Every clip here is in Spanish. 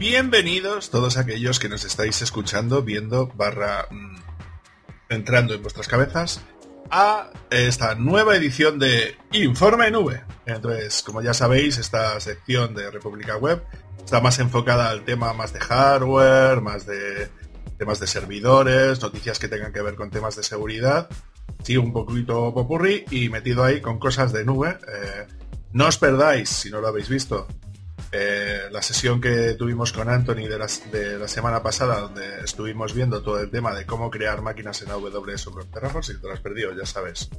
Bienvenidos todos aquellos que nos estáis escuchando, viendo, barra, mm, entrando en vuestras cabezas, a esta nueva edición de Informe Nube. Entonces, como ya sabéis, esta sección de República Web está más enfocada al tema más de hardware, más de temas de servidores, noticias que tengan que ver con temas de seguridad. Sí, un poquito popurrí y metido ahí con cosas de nube. Eh, no os perdáis, si no lo habéis visto, eh, la sesión que tuvimos con Anthony de la, semana pasada, donde estuvimos viendo todo el tema de cómo crear máquinas en AWS o Terraform, si te lo has perdido, ya sabes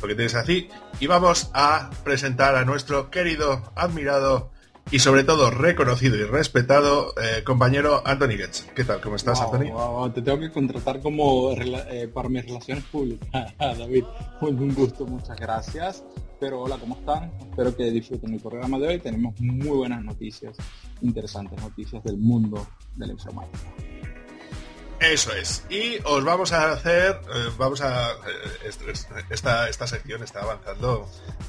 lo que tienes así. Y vamos a presentar a nuestro querido, admirado y sobre todo reconocido y respetado eh, compañero Anthony Getz. ¿Qué tal? ¿Cómo estás, Anthony? te tengo que contratar como eh, para mis relaciones públicas, David. Un gusto, muchas gracias. Pero hola, ¿cómo están? Espero que disfruten el programa de hoy. Tenemos muy buenas noticias, interesantes noticias del mundo de la informática. Eso es. Y os vamos a hacer, eh, vamos a, eh, esta, esta sección está avanzando,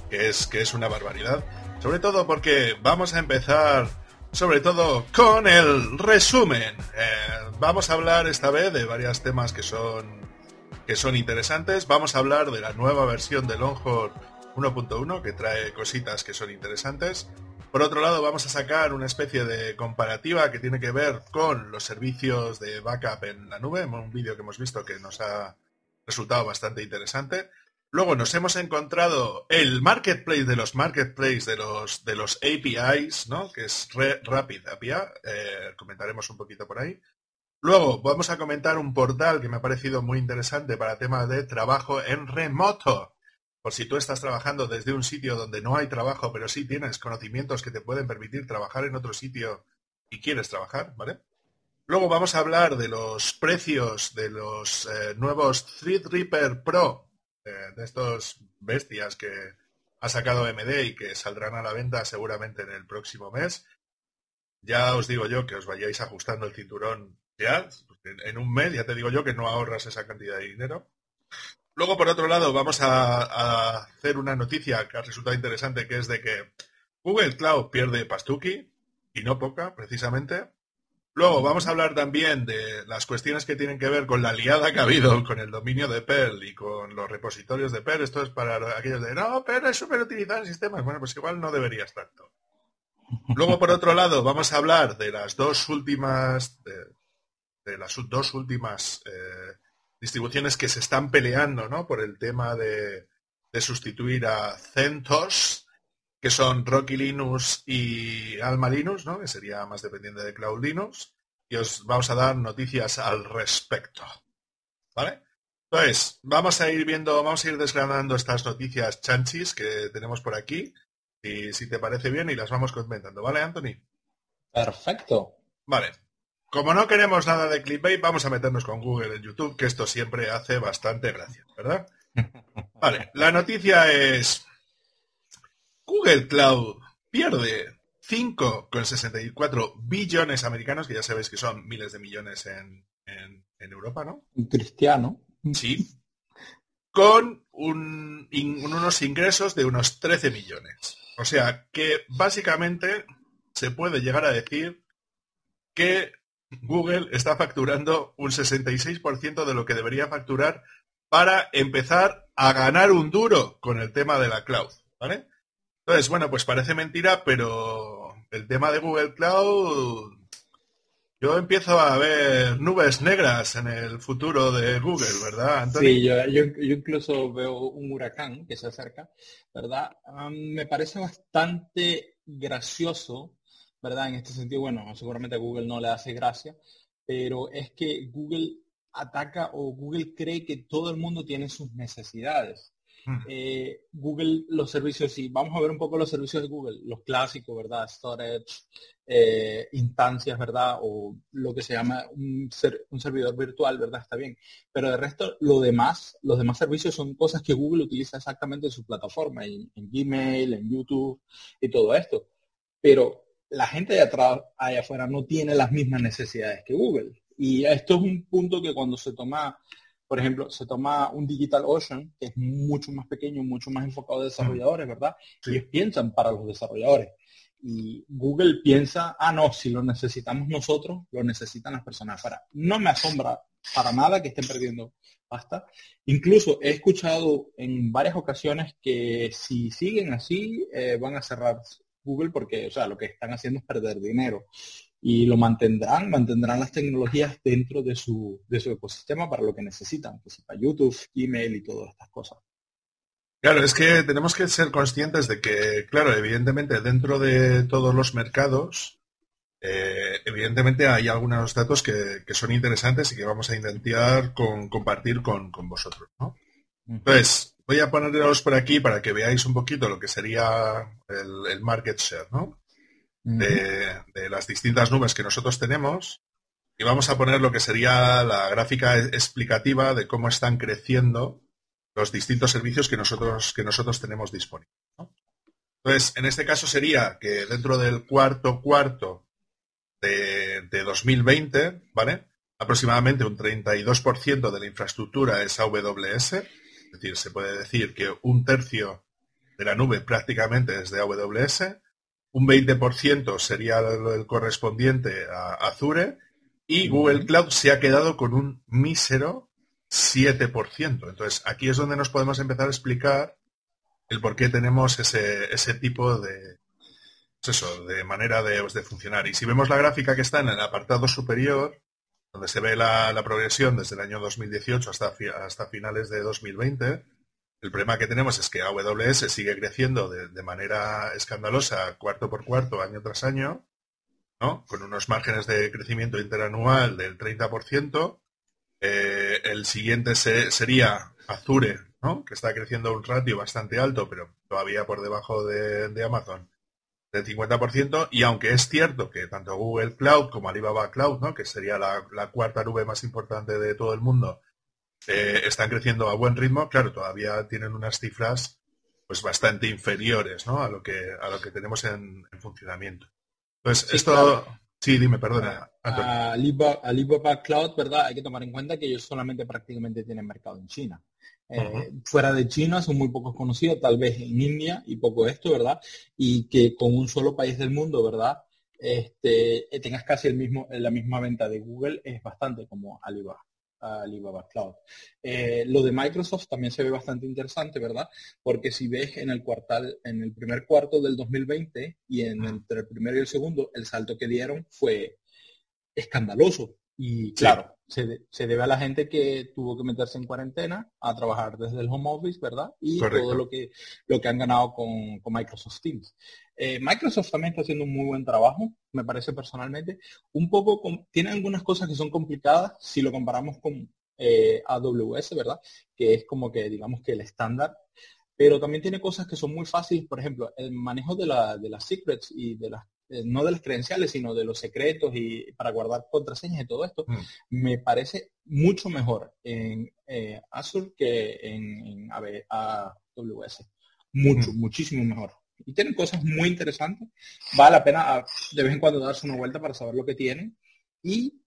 que es, que es una barbaridad. Sobre todo porque vamos a empezar, sobre todo, con el resumen. Eh, vamos a hablar esta vez de varios temas que son, que son interesantes. Vamos a hablar de la nueva versión de Longhorn 1.1 que trae cositas que son interesantes. Por otro lado, vamos a sacar una especie de comparativa que tiene que ver con los servicios de backup en la nube, un vídeo que hemos visto que nos ha resultado bastante interesante. Luego nos hemos encontrado el marketplace de los marketplaces de los, de los APIs, ¿no? que es Rapid API. Eh, comentaremos un poquito por ahí. Luego vamos a comentar un portal que me ha parecido muy interesante para temas de trabajo en remoto por si tú estás trabajando desde un sitio donde no hay trabajo, pero sí tienes conocimientos que te pueden permitir trabajar en otro sitio y quieres trabajar, ¿vale? Luego vamos a hablar de los precios de los eh, nuevos Threadripper Pro, eh, de estos bestias que ha sacado MD y que saldrán a la venta seguramente en el próximo mes. Ya os digo yo que os vayáis ajustando el cinturón ya, en un mes ya te digo yo que no ahorras esa cantidad de dinero. Luego, por otro lado, vamos a, hacer una noticia que ha resultado interesante, que es de que Google Cloud pierde Pastuki, y no poca, precisamente. Luego vamos a hablar también de las cuestiones que tienen que ver con la liada que ha habido con el dominio de Perl y con los repositorios de Perl. Esto es para aquellos de, no, Perl es súper utilizado en sistemas. Bueno, pues igual no deberías tanto. Luego, por otro lado, vamos a hablar de las dos últimas, de, las dos últimas eh, distribuciones que se están peleando ¿no? por el tema de, sustituir a CentOS, que son Rocky Linux y Alma Linux, ¿no? que sería más dependiente de Cloud Linux, y os vamos a dar noticias al respecto. ¿Vale? Entonces, vamos a ir viendo, vamos a ir desgranando estas noticias chanchis que tenemos por aquí, y si te parece bien, y las vamos comentando, ¿vale, Anthony? Perfecto. Vale. Como no queremos nada de clickbait, vamos a meternos con Google en YouTube, que esto siempre hace bastante gracia, ¿verdad? Vale, la noticia es Google Cloud pierde 5,64 billones americanos, que ya sabéis que son miles de millones en, Europa, ¿no? cristiano. Sí. Con unos ingresos de unos 13 millones. O sea que básicamente se puede llegar a decir que Google está facturando un 66% de lo que debería facturar para empezar a ganar un duro con el tema de la cloud, ¿vale? Entonces, bueno, pues parece mentira, pero el tema de Google Cloud, yo empiezo a ver nubes negras en el futuro de Google, ¿verdad, Antonio? Sí, yo, incluso veo un huracán que se acerca, ¿verdad? me parece bastante gracioso ¿verdad? En este sentido, bueno, seguramente a Google no le hace gracia, pero es que Google ataca o Google cree que todo el mundo tiene sus necesidades. Hmm. Eh, Google, los servicios, y vamos a ver un poco los servicios de Google, los clásicos, ¿verdad? Storage, eh, instancias, ¿verdad? O lo que se llama un, un, servidor virtual, ¿verdad? Está bien. Pero de resto, lo demás, los demás servicios son cosas que Google utiliza exactamente en su plataforma, en Gmail, en YouTube y todo esto. Pero la gente de atrás, allá afuera, no tiene las mismas necesidades que Google. Y esto es un punto que cuando se toma, por ejemplo, se toma un Digital Ocean, que es mucho más pequeño, mucho más enfocado a desarrolladores, ¿verdad? Y Ellos piensan para los desarrolladores. y Google piensa, ah, no, si lo necesitamos nosotros, lo necesitan las personas para. No me asombra para nada que estén perdiendo pasta. Incluso he escuchado en varias ocasiones que si siguen así, eh, van a cerrar Google porque, o sea, lo que están haciendo es perder dinero. Y lo mantendrán, mantendrán las tecnologías dentro de su, de su ecosistema para lo que necesitan, que para YouTube, email y todas estas cosas. Claro, es que tenemos que ser conscientes de que, claro, evidentemente dentro de todos los mercados, eh, evidentemente hay algunos datos que, son interesantes y que vamos a intentar compartir con, vosotros. ¿no? Entonces, voy a ponerlos por aquí para que veáis un poquito lo que sería el, market share ¿no? de, de, las distintas nubes que nosotros tenemos. Y vamos a poner lo que sería la gráfica explicativa de cómo están creciendo los distintos servicios que nosotros, que nosotros tenemos disponibles. Entonces, en este caso sería que dentro del cuarto cuarto de, 2020, ¿vale? Aproximadamente un 32% de la infraestructura es AWS, es decir, se puede decir que un tercio de la nube prácticamente es de AWS, un 20% sería el correspondiente a Azure y Google Cloud se ha quedado con un mísero 7%. Entonces, aquí es donde nos podemos empezar a explicar el por qué tenemos ese, ese tipo de, pues eso, de manera de, de, funcionar. Y si vemos la gráfica que está en el apartado superior, donde se ve la, progresión desde el año 2018 hasta, finales de 2020, el problema que tenemos es que AWS sigue creciendo de, manera escandalosa cuarto por cuarto, año tras año, ¿no? con unos márgenes de crecimiento interanual del 30%, eh, el siguiente sería Azure, que está creciendo un ratio bastante alto, pero todavía por debajo de, Amazon, del 50%. Y aunque es cierto que tanto Google Cloud como Alibaba Cloud, que sería la, cuarta nube más importante de todo el mundo, eh, están creciendo a buen ritmo, claro, todavía tienen unas cifras pues bastante inferiores a, lo que, a lo que tenemos en, funcionamiento. Pues esto... Sí, dime, perdona. Alibaba, Cloud, ¿verdad? Hay que tomar en cuenta que ellos solamente prácticamente tienen mercado en China. Eh, fuera de China son muy pocos conocidos, tal vez en India y poco esto, ¿verdad? Y que con un solo país del mundo, ¿verdad? Este, eh, tengas casi el mismo, la misma venta de Google es bastante como Alibaba. Alibaba Cloud. Eh, lo de Microsoft también se ve bastante interesante, ¿verdad? Porque si ves en el cuartal, en el primer cuarto del 2020 y en entre el primero y el segundo, el salto que dieron fue escandaloso. Y claro, se, debe a la gente que tuvo que meterse en cuarentena a trabajar desde el home office, ¿verdad? Y todo lo que, lo que han ganado con, Microsoft Teams. Eh, Microsoft también está haciendo un muy buen trabajo, me parece personalmente. Un poco, tiene algunas cosas que son complicadas si lo comparamos con eh, AWS, ¿verdad? Que es como que, digamos que el estándar. Pero también tiene cosas que son muy fáciles, por ejemplo, el manejo de, la, de las secrets y de las eh, no de las credenciales, sino de los secretos y para guardar contraseñas y todo esto, mm. me parece mucho mejor en eh, Azure que en, AWS. Mucho, mm. muchísimo mejor. Y tienen cosas muy interesantes. Vale la pena ah, de vez en cuando darse una vuelta para saber lo que tienen. Y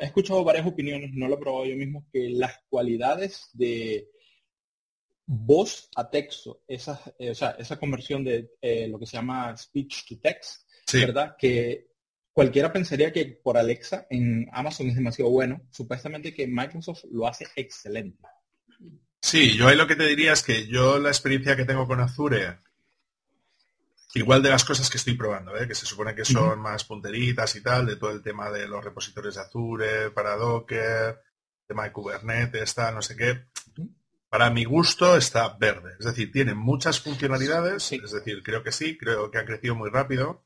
he escuchado varias opiniones, no lo he probado yo mismo, que las cualidades de voz a texto, esa, eh, o sea, esa conversión de lo que se llama speech to text, ¿verdad? Que cualquiera pensaría que por Alexa en Amazon es demasiado bueno. Supuestamente que Microsoft lo hace excelente. Sí, yo ahí lo que te diría es que yo la experiencia que tengo con Azure, igual de las cosas que estoy probando, ¿eh? que se supone que son más punteritas y tal, de todo el tema de los repositorios de Azure, para Docker, tema de Kubernetes, tal, no sé qué. Para mi gusto está verde, es decir, tiene muchas funcionalidades, es decir, creo que sí, creo que ha crecido muy rápido,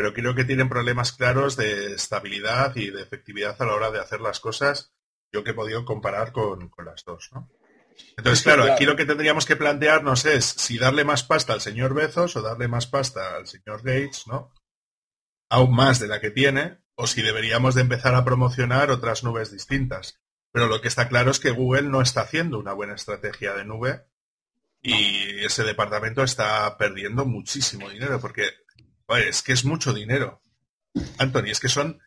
pero creo que tienen problemas claros de estabilidad y de efectividad a la hora de hacer las cosas, yo que he podido comparar con, las dos, ¿no? Entonces, claro, aquí lo que tendríamos que plantearnos es si darle más pasta al señor Bezos o darle más pasta al señor Gates, ¿no? Aún más de la que tiene, o si deberíamos de empezar a promocionar otras nubes distintas. Pero lo que está claro es que Google no está haciendo una buena estrategia de nube y ese departamento está perdiendo muchísimo dinero porque es que es mucho dinero. Anthony, es que son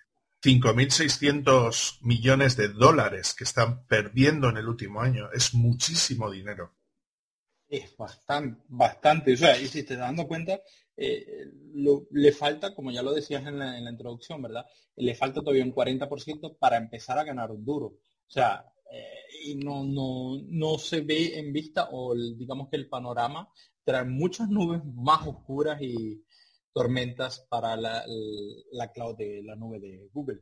5.600 millones de dólares que están perdiendo en el último año. Es muchísimo dinero. Es bastante, bastante. O sea, y si te dando cuenta, eh, le falta, como ya lo decías en la, introducción, ¿verdad? Le falta todavía un 40% para empezar a ganar duro. O sea, eh, y no, no, no se ve en vista o digamos que el panorama trae muchas nubes más oscuras y tormentas para la, la cloud de la nube de Google.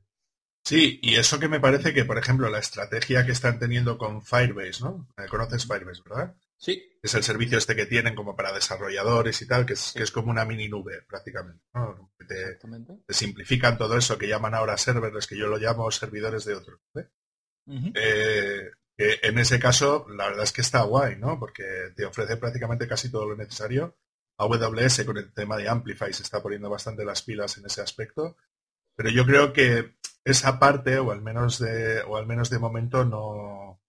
Sí, y eso que me parece que, por ejemplo, la estrategia que están teniendo con Firebase, ¿no? Eh, conoces Firebase, ¿verdad? Sí. Es el servicio este que tienen como para desarrolladores y tal, que es, que es como una mini nube prácticamente. ¿no? Te, simplifican todo eso que llaman ahora serverless, que yo lo llamo servidores de otros. Eh, en ese caso, la verdad es que está guay, ¿no? Porque te ofrece prácticamente casi todo lo necesario. AWS con el tema de Amplify se está poniendo bastante las pilas en ese aspecto. Pero yo creo que esa parte, o al menos de, o al menos de momento, no,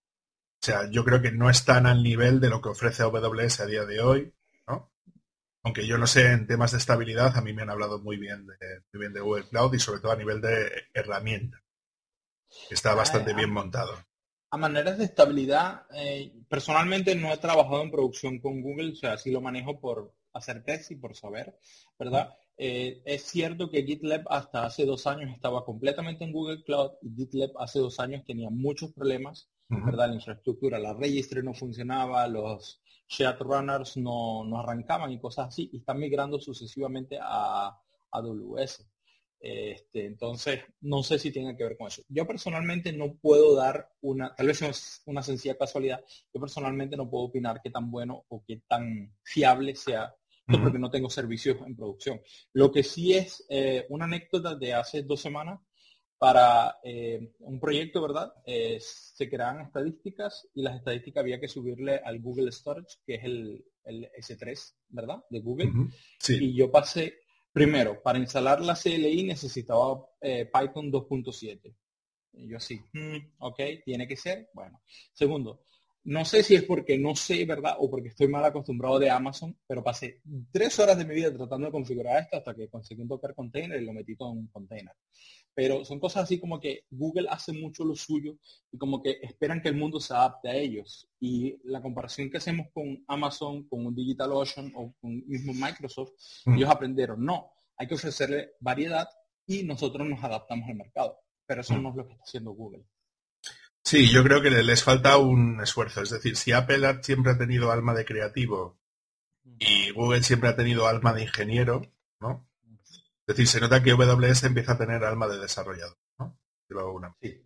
o sea, yo creo que no están al nivel de lo que ofrece AWS a día de hoy, ¿no? Aunque yo no sé, en temas de estabilidad, a mí me han hablado muy bien de, muy bien de Google Cloud y sobre todo a nivel de herramienta. Está bastante bien montado. A maneras de estabilidad, eh, personalmente no he trabajado en producción con Google, o sea, sí lo manejo por hacer test y por saber, ¿verdad? Eh, es cierto que GitLab hasta hace dos años estaba completamente en Google Cloud y GitLab hace dos años tenía muchos problemas ¿verdad? La infraestructura, la registry no funcionaba, los shared runners no, no arrancaban y cosas así, y están migrando sucesivamente a AWS. Este, entonces, no sé si tiene que ver con eso. Yo personalmente no puedo dar una, tal vez es una sencilla casualidad, yo personalmente no puedo opinar qué tan bueno o qué tan fiable sea, porque no tengo servicios en producción. Lo que sí es eh, una anécdota de hace dos semanas, para eh, un proyecto, ¿verdad? Eh, se creaban estadísticas y las estadísticas había que subirle al Google Storage, que es el, S3, ¿verdad? De Google. sí. Y yo pasé, primero, para instalar la CLI necesitaba Python 2.7. Y yo sí, mm, ok, tiene que ser. Bueno. Segundo, no sé si es porque no sé, ¿verdad? O porque estoy mal acostumbrado de Amazon, pero pasé tres horas de mi vida tratando de configurar esto hasta que conseguí un Docker container y lo metí todo en un container. Pero son cosas así como que Google hace mucho lo suyo y como que esperan que el mundo se adapte a ellos. Y la comparación que hacemos con Amazon, con un DigitalOcean o con mismo Microsoft, mm. ellos aprendieron, no, hay que ofrecerle variedad y nosotros nos adaptamos al mercado. Pero eso mm. no es lo que está haciendo Google. Sí, yo creo que les falta un esfuerzo. Es decir, si Apple siempre ha tenido alma de creativo y Google siempre ha tenido alma de ingeniero, ¿no? Es decir, se nota que AWS empieza a tener alma de desarrollador, ¿no? Sí,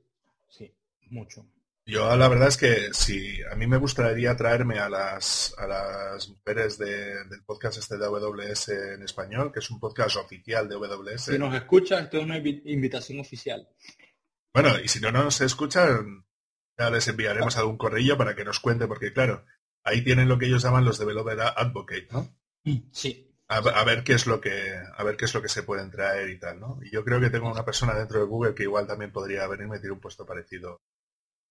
sí, mucho. Yo la verdad es que si a mí me gustaría traerme a las, a las mujeres del podcast este de AWS en español, que es un podcast oficial de AWS. Si nos escucha, esto es una invitación oficial. Bueno, y si no nos escuchan, ya les enviaremos algún correo para que nos cuente, porque claro, ahí tienen lo que ellos llaman los developer advocate, ¿no? Sí a, ver qué es lo que a ver qué es lo que se pueden traer y tal, ¿no? Y yo creo que tengo una persona dentro de Google que igual también podría venirme a tirar un puesto parecido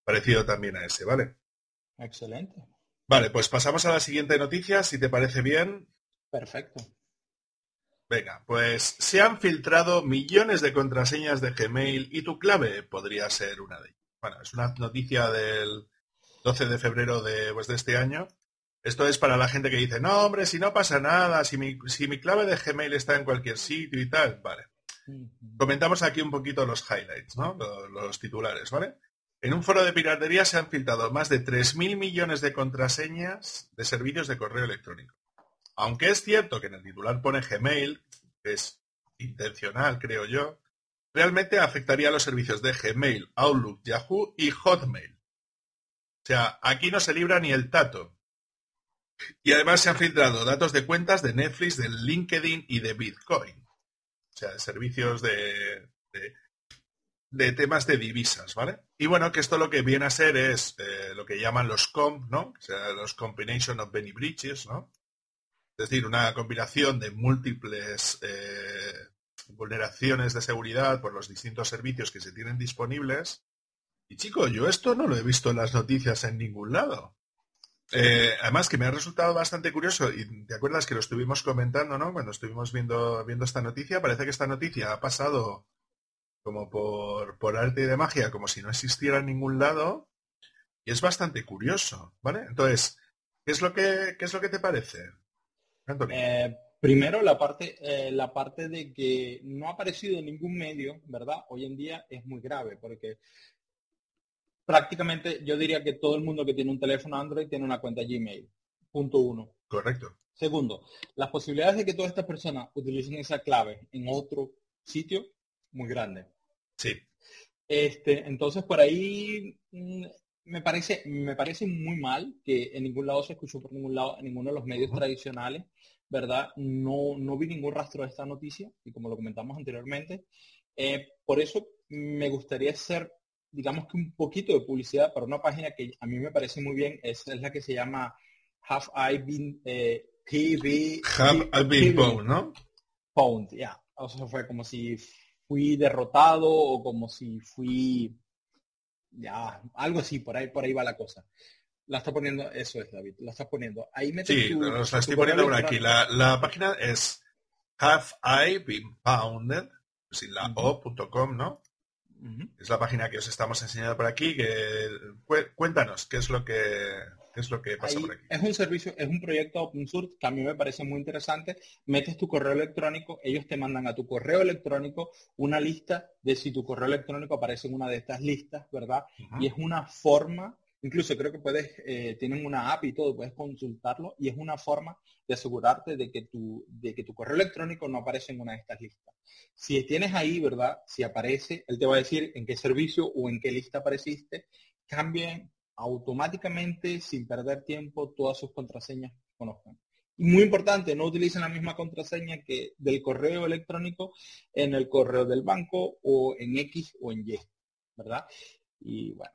parecido también a ese, ¿vale? Excelente. Vale, pues pasamos a la siguiente noticia, si te parece bien. Perfecto. Venga, pues se han filtrado millones de contraseñas de Gmail y tu clave podría ser una de ellas. Bueno, es una noticia del 12 de febrero de, pues, de este año esto es para la gente que dice, no, hombre, si no pasa nada, si mi, si mi clave de Gmail está en cualquier sitio y tal, vale. Comentamos aquí un poquito los highlights, ¿no? Los, titulares, ¿vale? En un foro de piratería se han filtrado más de 3.000 millones de contraseñas de servicios de correo electrónico. Aunque es cierto que en el titular pone Gmail, que es intencional, creo yo, realmente afectaría a los servicios de Gmail, Outlook, Yahoo y Hotmail. O sea, aquí no se libra ni el tato. Y además se han filtrado datos de cuentas de Netflix, de LinkedIn y de Bitcoin. O sea, servicios de, de, temas de divisas, ¿vale? Y bueno, que esto lo que viene a ser es eh, lo que llaman los COMP, ¿no? O sea, los Combination of Benny Breaches, ¿no? Es decir, una combinación de múltiples eh, vulneraciones de seguridad por los distintos servicios que se tienen disponibles. Y chico, yo esto no lo he visto en las noticias en ningún lado. Eh, además que me ha resultado bastante curioso, y te acuerdas que lo estuvimos comentando, ¿no? Cuando estuvimos viendo, viendo esta noticia, parece que esta noticia ha pasado como por, por arte de magia, como si no existiera en ningún lado, y es bastante curioso, ¿vale? Entonces, ¿qué es lo que, qué es lo que te parece? Primero, la parte, eh, la parte de que no ha aparecido en ningún medio, ¿verdad? Hoy en día es muy grave porque prácticamente yo diría que todo el mundo que tiene un teléfono Android tiene una cuenta Gmail. Punto uno. Correcto. Segundo, las posibilidades de que todas estas personas utilicen esa clave en otro sitio, muy grande. Sí. Este, entonces por ahí mm, me parece, me parece muy mal que en ningún lado se escuchó por ningún lado, en ninguno de los medios tradicionales, ¿verdad? No, no vi ningún rastro de esta noticia y como lo comentamos anteriormente, eh, por eso me gustaría hacer, digamos que un poquito de publicidad para una página que a mí me parece muy bien, es, es la que se llama Have I Been eh, TV, Have I Been Pwned, ¿no? Pwned, ya. O sea, fue como si fui derrotado o como si fui ya, algo así, por ahí, por ahí va la cosa. La está poniendo, eso es David, la está poniendo. Ahí metes Sí, la estoy poniendo por aquí. La, la, página es have I been pounded, sin la o.com, ¿no? Es la página que os estamos enseñando por aquí. Que, cuéntanos, ¿qué es lo que es lo que pasa por aquí? Es un servicio, es un proyecto open source que a mí me parece muy interesante. Metes tu correo electrónico, ellos te mandan a tu correo electrónico una lista de si tu correo electrónico aparece en una de estas listas, ¿verdad? Y es una forma Incluso creo que puedes, eh, tienen una app y todo, puedes consultarlo y es una forma de asegurarte de que, tu, de que tu correo electrónico no aparece en una de estas listas. Si tienes ahí, ¿verdad? Si aparece, él te va a decir en qué servicio o en qué lista apareciste, cambien automáticamente, sin perder tiempo, todas sus contraseñas que conozcan. Y muy importante, no utilicen la misma contraseña que del correo electrónico en el correo del banco o en X o en Y, ¿verdad? Y bueno,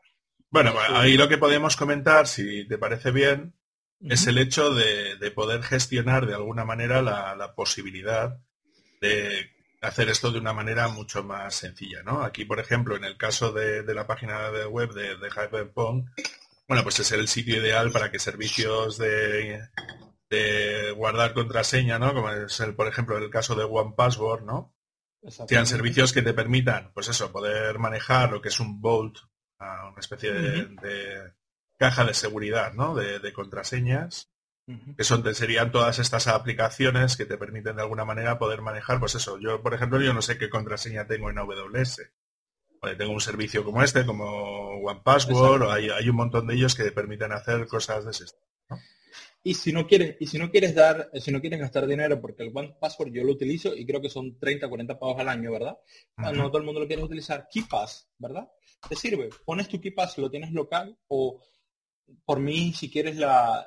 bueno, ahí lo que podemos comentar, si te parece bien, es el hecho de, poder gestionar de alguna manera la, posibilidad de hacer esto de una manera mucho más sencilla, ¿no? Aquí, por ejemplo, en el caso de, la página de web de, de Hyperpong, bueno, pues es el sitio ideal para que servicios de, guardar contraseña, ¿no? Como es el, por ejemplo, el caso de One Password, ¿no? Sean servicios que te permitan, pues eso, poder manejar lo que es un Vault una especie de, caja de seguridad, ¿no? De, contraseñas, que son, serían todas estas aplicaciones que te permiten de alguna manera poder manejar, pues eso, yo por ejemplo, yo no sé qué contraseña tengo en AWS. tengo un servicio como este, como OnePassword, o hay, hay un montón de ellos que te permiten hacer cosas de ese estilo. Y si no quieres, y si no quieres dar, si no quieres gastar dinero, porque el One Password yo lo utilizo y creo que son 30, 40 pagos al año, ¿verdad? No todo el mundo lo quiere utilizar. KeePass, ¿verdad? te sirve. Pones tu KeePass, lo tienes local o por mí, si quieres la,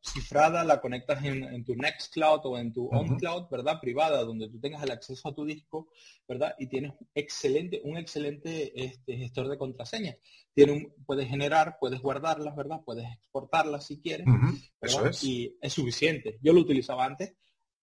cifrada, la conectas en, tu Nextcloud o en tu OnCloud, ¿verdad? Privada, donde tú tengas el acceso a tu disco, ¿verdad? Y tienes excelente, un excelente este, gestor de contraseñas. Tiene puedes generar, puedes guardarlas, ¿verdad? Puedes exportarlas si quieres. Y es suficiente. Yo lo utilizaba antes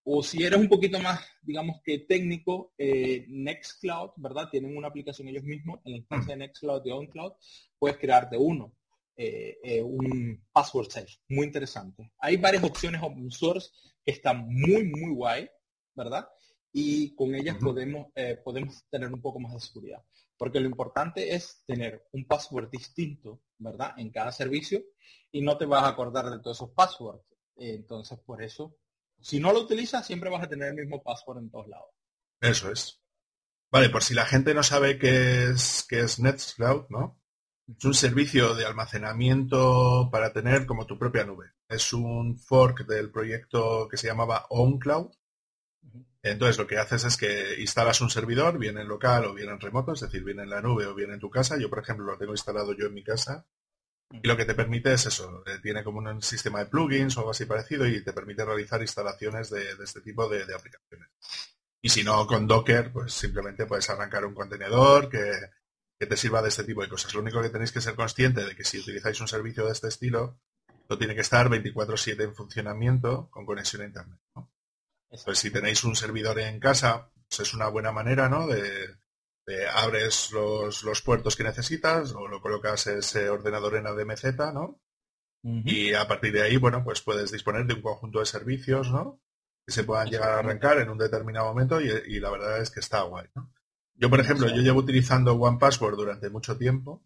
o si eres un poquito más, digamos que técnico, eh, Nextcloud, ¿verdad? Tienen una aplicación ellos mismos en la instancia de Nextcloud y OnCloud, puedes crearte uno, eh, eh, un password safe, muy interesante. Hay varias opciones open source que están muy, muy guay, ¿verdad? Y con ellas podemos, podemos tener un poco más de seguridad. Porque lo importante es tener un password distinto, ¿verdad? En cada servicio y no te vas a acordar de todos esos passwords. entonces, por eso si no lo utilizas, siempre vas a tener el mismo password en todos lados. Eso es. Vale, por si la gente no sabe qué es, qué es Nextcloud, ¿no? Es un servicio de almacenamiento para tener como tu propia nube. Es un fork del proyecto que se llamaba OnCloud. Entonces lo que haces es que instalas un servidor, bien en local o bien en remoto, es decir, bien en la nube o bien en tu casa. Yo, por ejemplo, lo tengo instalado yo en mi casa y lo que te permite es eso, eh, tiene como un sistema de plugins o algo así parecido y te permite realizar instalaciones de, este tipo de, aplicaciones. Y si no, con Docker, pues simplemente puedes arrancar un contenedor que, te sirva de este tipo de cosas. Lo único que tenéis que ser consciente de que si utilizáis un servicio de este estilo, lo tiene que estar 24/7 en funcionamiento con conexión a Internet. Pues si tenéis un servidor en casa, pues es una buena manera ¿no? de, abres los, puertos que necesitas o lo colocas ese ordenador en ADMZ, ¿no? Y a partir de ahí, bueno, pues puedes disponer de un conjunto de servicios, ¿no? Que se puedan llegar a arrancar en un determinado momento y, la verdad es que está guay, ¿no? Yo, por ejemplo, yo llevo utilizando One Password durante mucho tiempo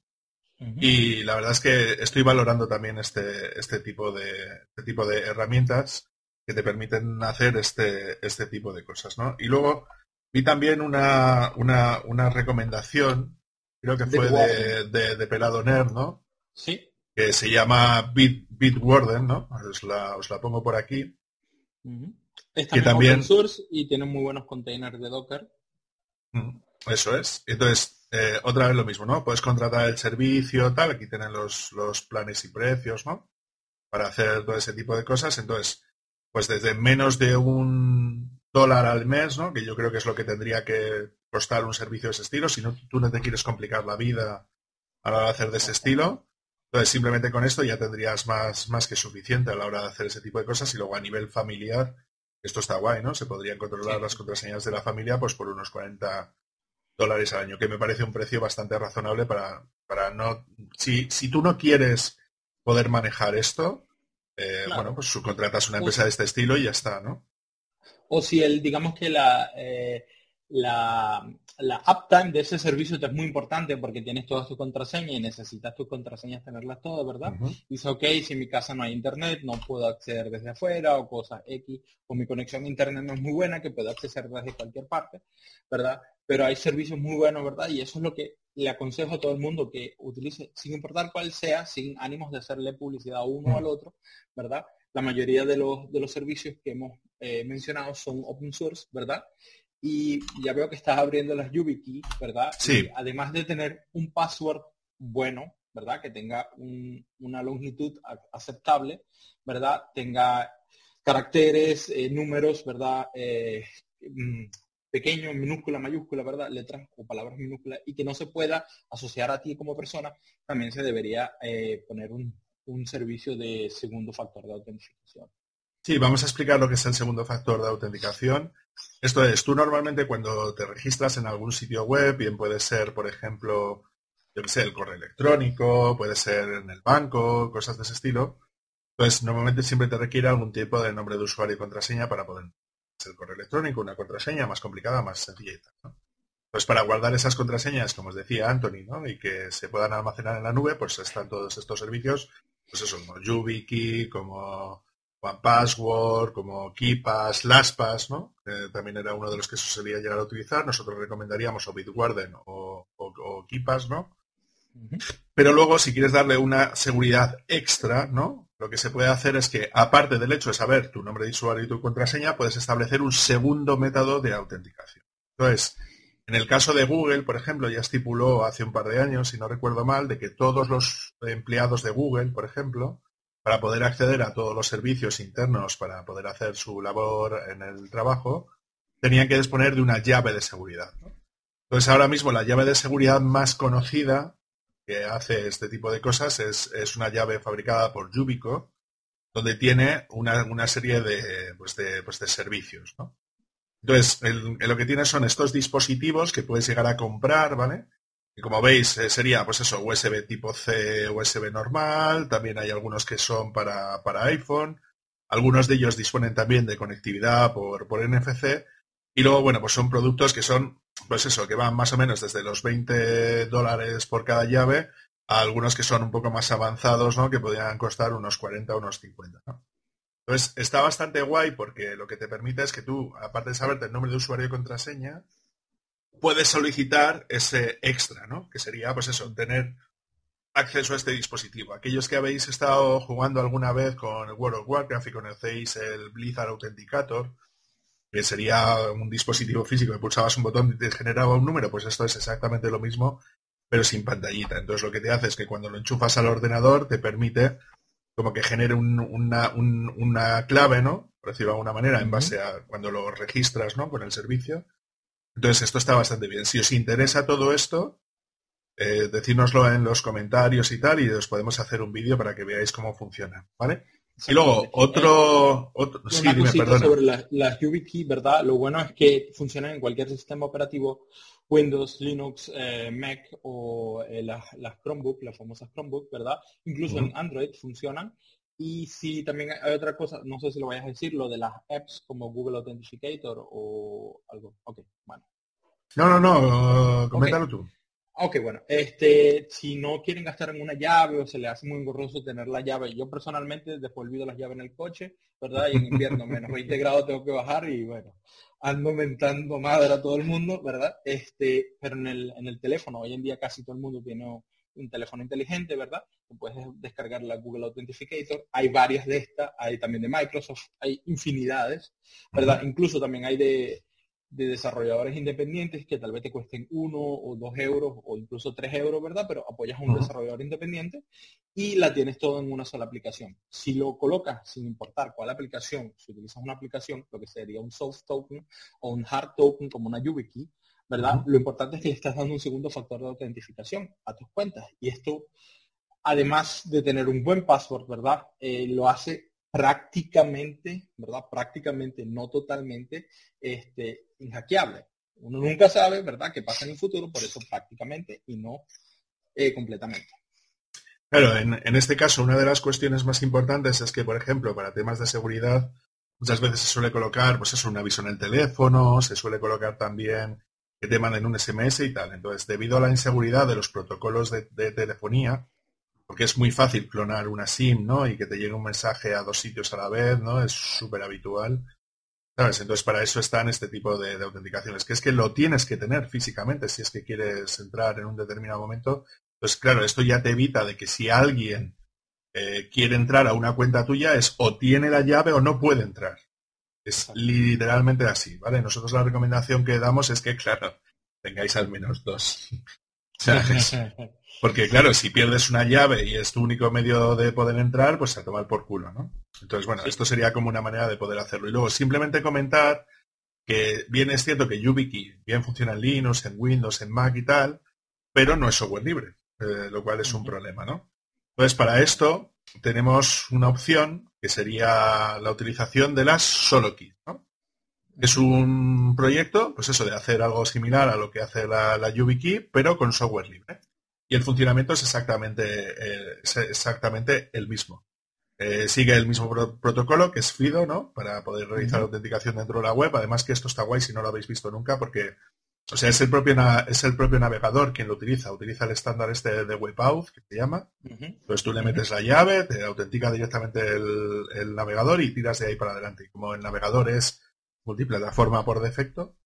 y la verdad es que estoy valorando también este, este, tipo de, este tipo de herramientas que te permiten hacer este, este tipo de cosas, ¿no? Y luego vi también una, una, una recomendación, creo que fue de, de, Pelado Nerd, ¿no? Sí. Que se llama Bit, Bitwarden, ¿no? Os la, os la pongo por aquí. que también... open source y tiene muy buenos containers de Docker. Eso es. Entonces, eh, otra vez lo mismo, ¿no? Puedes contratar el servicio, tal, aquí tienen los, los planes y precios, ¿no? Para hacer todo ese tipo de cosas. Entonces, pues desde menos de un dólar al mes, ¿no? que yo creo que es lo que tendría que costar un servicio de ese estilo, si no, tú no te quieres complicar la vida a la hora de hacer de ese estilo, entonces simplemente con esto ya tendrías más, más que suficiente a la hora de hacer ese tipo de cosas y luego a nivel familiar, esto está guay, ¿no? Se podrían controlar las contraseñas de la familia pues por unos 40 dólares al año, que me parece un precio bastante razonable para, para no... Si, si tú no quieres poder manejar esto, eh, bueno, pues subcontratas una empresa de este estilo y ya está, ¿no? O si el, digamos que la, eh, la, la uptime de ese servicio te es muy importante porque tienes toda tu contraseña y necesitas tus contraseñas tenerlas todas, ¿verdad? Dice, ok, si en mi casa no hay internet, no puedo acceder desde afuera o cosas X, o mi conexión a internet no es muy buena, que puedo acceder desde cualquier parte, ¿verdad? Pero hay servicios muy buenos, ¿verdad? Y eso es lo que le aconsejo a todo el mundo que utilice, sin importar cuál sea, sin ánimos de hacerle publicidad a uno o al otro, ¿verdad? La mayoría de los, de los servicios que hemos eh, mencionado son open source, ¿verdad? Y ya veo que estás abriendo las YubiKey, ¿verdad? Sí. además de tener un password bueno, ¿verdad? Que tenga una longitud aceptable, ¿verdad? Tenga caracteres, eh, números, ¿verdad? Eh, mm, pequeño, minúscula, mayúscula, ¿verdad? Letras o palabras minúsculas y que no se pueda asociar a ti como persona, también se debería eh, poner un, servicio de segundo factor de autentificación. Sí, vamos a explicar lo que es el segundo factor de autenticación. Esto es, tú normalmente cuando te registras en algún sitio web, bien puede ser, por ejemplo, yo que sé, el correo electrónico, puede ser en el banco, cosas de ese estilo, pues normalmente siempre te requiere algún tipo de nombre de usuario y contraseña para poder el correo electrónico, una contraseña más complicada, más sencilla Pues para guardar esas contraseñas, como os decía Anthony, ¿no? y que se puedan almacenar en la nube, pues están todos estos servicios, pues eso, como YubiKey, como OnePassword, como KeePass, LastPass, ¿no? también era uno de los que se solía llegar a utilizar. Nosotros recomendaríamos o Bitwarden o, o, KeePass, ¿no? Pero luego, si quieres darle una seguridad extra, ¿no? Lo que se puede hacer es que, aparte del hecho de saber tu nombre de usuario y tu contraseña, puedes establecer un segundo método de autenticación. Entonces, en el caso de Google, por ejemplo, ya estipuló hace un par de años, si no recuerdo mal, de que todos los empleados de Google, por ejemplo, para poder acceder a todos los servicios internos, para poder hacer su labor en el trabajo, tenían que disponer de una llave de seguridad. Entonces, ahora mismo la llave de seguridad más conocida que hace este tipo de cosas es, una llave fabricada por Yubico, donde tiene una, serie de, pues pues servicios. Entonces, lo que tiene son estos dispositivos que puedes llegar a comprar, ¿vale? Y como veis, eh, sería, pues eso, USB tipo C, USB normal, también hay algunos que son para, para iPhone, algunos de ellos disponen también de conectividad por, por NFC, y luego, bueno, pues son productos que son pues eso, que van más o menos desde los 20 dólares por cada llave a algunos que son un poco más avanzados, ¿no? Que podrían costar unos 40 o unos 50, Entonces, está bastante guay porque lo que te permite es que tú, aparte de saberte el nombre de usuario y contraseña, puedes solicitar ese extra, ¿no? Que sería, pues eso, tener acceso a este dispositivo. Aquellos que habéis estado jugando alguna vez con el World of Warcraft y conocéis el Blizzard Authenticator, que sería un dispositivo físico que pulsabas un botón y te generaba un número, pues esto es exactamente lo mismo, pero sin pantallita. Entonces lo que te hace es que cuando lo enchufas al ordenador te permite como que genere una, una, clave, ¿no? Por decirlo de alguna manera, en base a cuando lo registras, ¿no? Con el servicio. Entonces esto está bastante bien. Si os interesa todo esto, eh, decírnoslo en los comentarios y tal, y os podemos hacer un vídeo para que veáis cómo funciona, ¿vale? Y luego, otro... otro sí, dime, sobre las, YubiKey, ¿verdad? Lo bueno es que funcionan en cualquier sistema operativo, Windows, Linux, eh, Mac o eh, las, Chromebook, las famosas Chromebook, ¿verdad? Incluso en Android funcionan. Y si también hay otra cosa, no sé si lo vayas a decir, lo de las apps como Google Authenticator o algo. Ok, bueno. No, no, no, coméntalo tú. Ok, bueno, este, si no quieren gastar en una llave o se le hace muy engorroso tener la llave, yo personalmente después olvido las llaves en el coche, ¿verdad? Y en invierno menos 20 grados tengo que bajar y bueno, ando mentando madre a todo el mundo, ¿verdad? Este, pero en el, en el teléfono, hoy en día casi todo el mundo tiene un teléfono inteligente, ¿verdad? puedes descargar la Google Authenticator. Hay varias de estas, hay también de Microsoft, hay infinidades, ¿verdad? Incluso también hay de, de desarrolladores independientes que tal vez te cuesten uno o dos euros o incluso tres euros, ¿verdad? Pero apoyas a un desarrollador independiente y la tienes todo en una sola aplicación. Si lo colocas sin importar cuál aplicación, si utilizas una aplicación, lo que sería un soft token o un hard token como una YubiKey, ¿verdad? Lo importante es que le estás dando un segundo factor de autentificación a tus cuentas. Y esto, además de tener un buen password, ¿verdad? Eh, lo hace prácticamente, ¿verdad? Prácticamente, no totalmente, este, inhackeable. Uno nunca sabe, ¿verdad?, qué pasa en el futuro, por eso prácticamente y no eh, completamente. Claro, en, en, este caso, una de las cuestiones más importantes es que, por ejemplo, para temas de seguridad, muchas veces se suele colocar, pues eso, un aviso en el teléfono, se suele colocar también que te manden un SMS y tal. Entonces, debido a la inseguridad de los protocolos de, telefonía, porque es muy fácil clonar una SIM, ¿no? Y que te llegue un mensaje a dos sitios a la vez, ¿no? Es súper habitual. Entonces para eso están este tipo de, autenticaciones, que es que lo tienes que tener físicamente si es que quieres entrar en un determinado momento. Pues claro, esto ya te evita de que si alguien eh, quiere entrar a una cuenta tuya es o tiene la llave o no puede entrar. Es literalmente así, ¿vale? Nosotros la recomendación que damos es que, claro, tengáis al menos dos. Porque claro, si pierdes una llave y es tu único medio de poder entrar, pues a tomar por culo, ¿no? Entonces, bueno, esto sería como una manera de poder hacerlo. Y luego simplemente comentar que bien es cierto que YubiKey bien funciona en Linux, en Windows, en Mac y tal, pero no es software libre, eh, lo cual es un problema, ¿no? Entonces, para esto tenemos una opción que sería la utilización de las solo key, ¿no? Es un proyecto, pues eso, de hacer algo similar a lo que hace la, la YubiKey, pero con software libre y el funcionamiento es exactamente, eh, exactamente el mismo. Eh, sigue el mismo protocolo que es FIDO, ¿no? Para poder realizar autenticación dentro de la web. Además que esto está guay si no lo habéis visto nunca porque, o sea, es el propio, es el propio navegador quien lo utiliza. Utiliza el estándar este de WebAuth, que se llama. Entonces tú le metes la llave, te autentica directamente el, el, navegador y tiras de ahí para adelante. Y como el navegador es multiplataforma por defecto,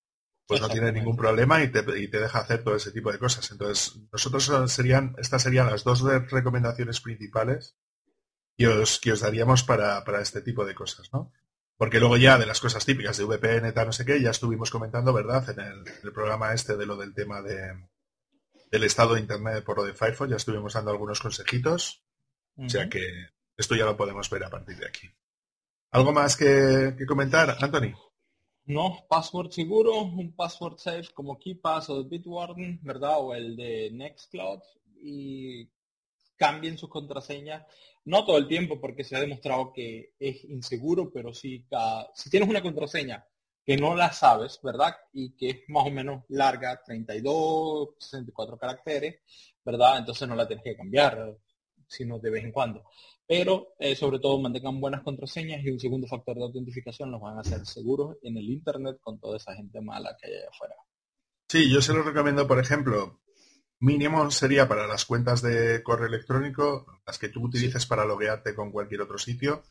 pues no tiene ningún problema y te, deja hacer todo ese tipo de cosas. Entonces, nosotros serían, estas serían las dos recomendaciones principales que os, que os daríamos para, este tipo de cosas, ¿no? Porque luego ya de las cosas típicas de VPN, tal, no sé qué, ya estuvimos comentando, ¿verdad? En el, programa este de lo del tema de, del estado de Internet por lo de Firefox, ya estuvimos dando algunos consejitos. O sea que esto ya lo podemos ver a partir de aquí. ¿Algo más que, que comentar, Anthony? No, password seguro, un password safe como KeePass o Bitwarden, ¿verdad? O el de Nextcloud y cambien sus contraseñas. No todo el tiempo porque se ha demostrado que es inseguro, pero sí, si tienes una contraseña que no la sabes, ¿verdad? Y que es más o menos larga, 32, 64 caracteres, ¿verdad? Entonces no la tienes que cambiar, sino de vez en cuando pero eh, sobre todo mantengan buenas contraseñas y un segundo factor de autentificación los van a hacer seguros en el Internet con toda esa gente mala que hay allá afuera. Sí, yo se lo recomiendo, por ejemplo, mínimo sería para las cuentas de correo electrónico, las que tú utilices para loguearte con cualquier otro sitio.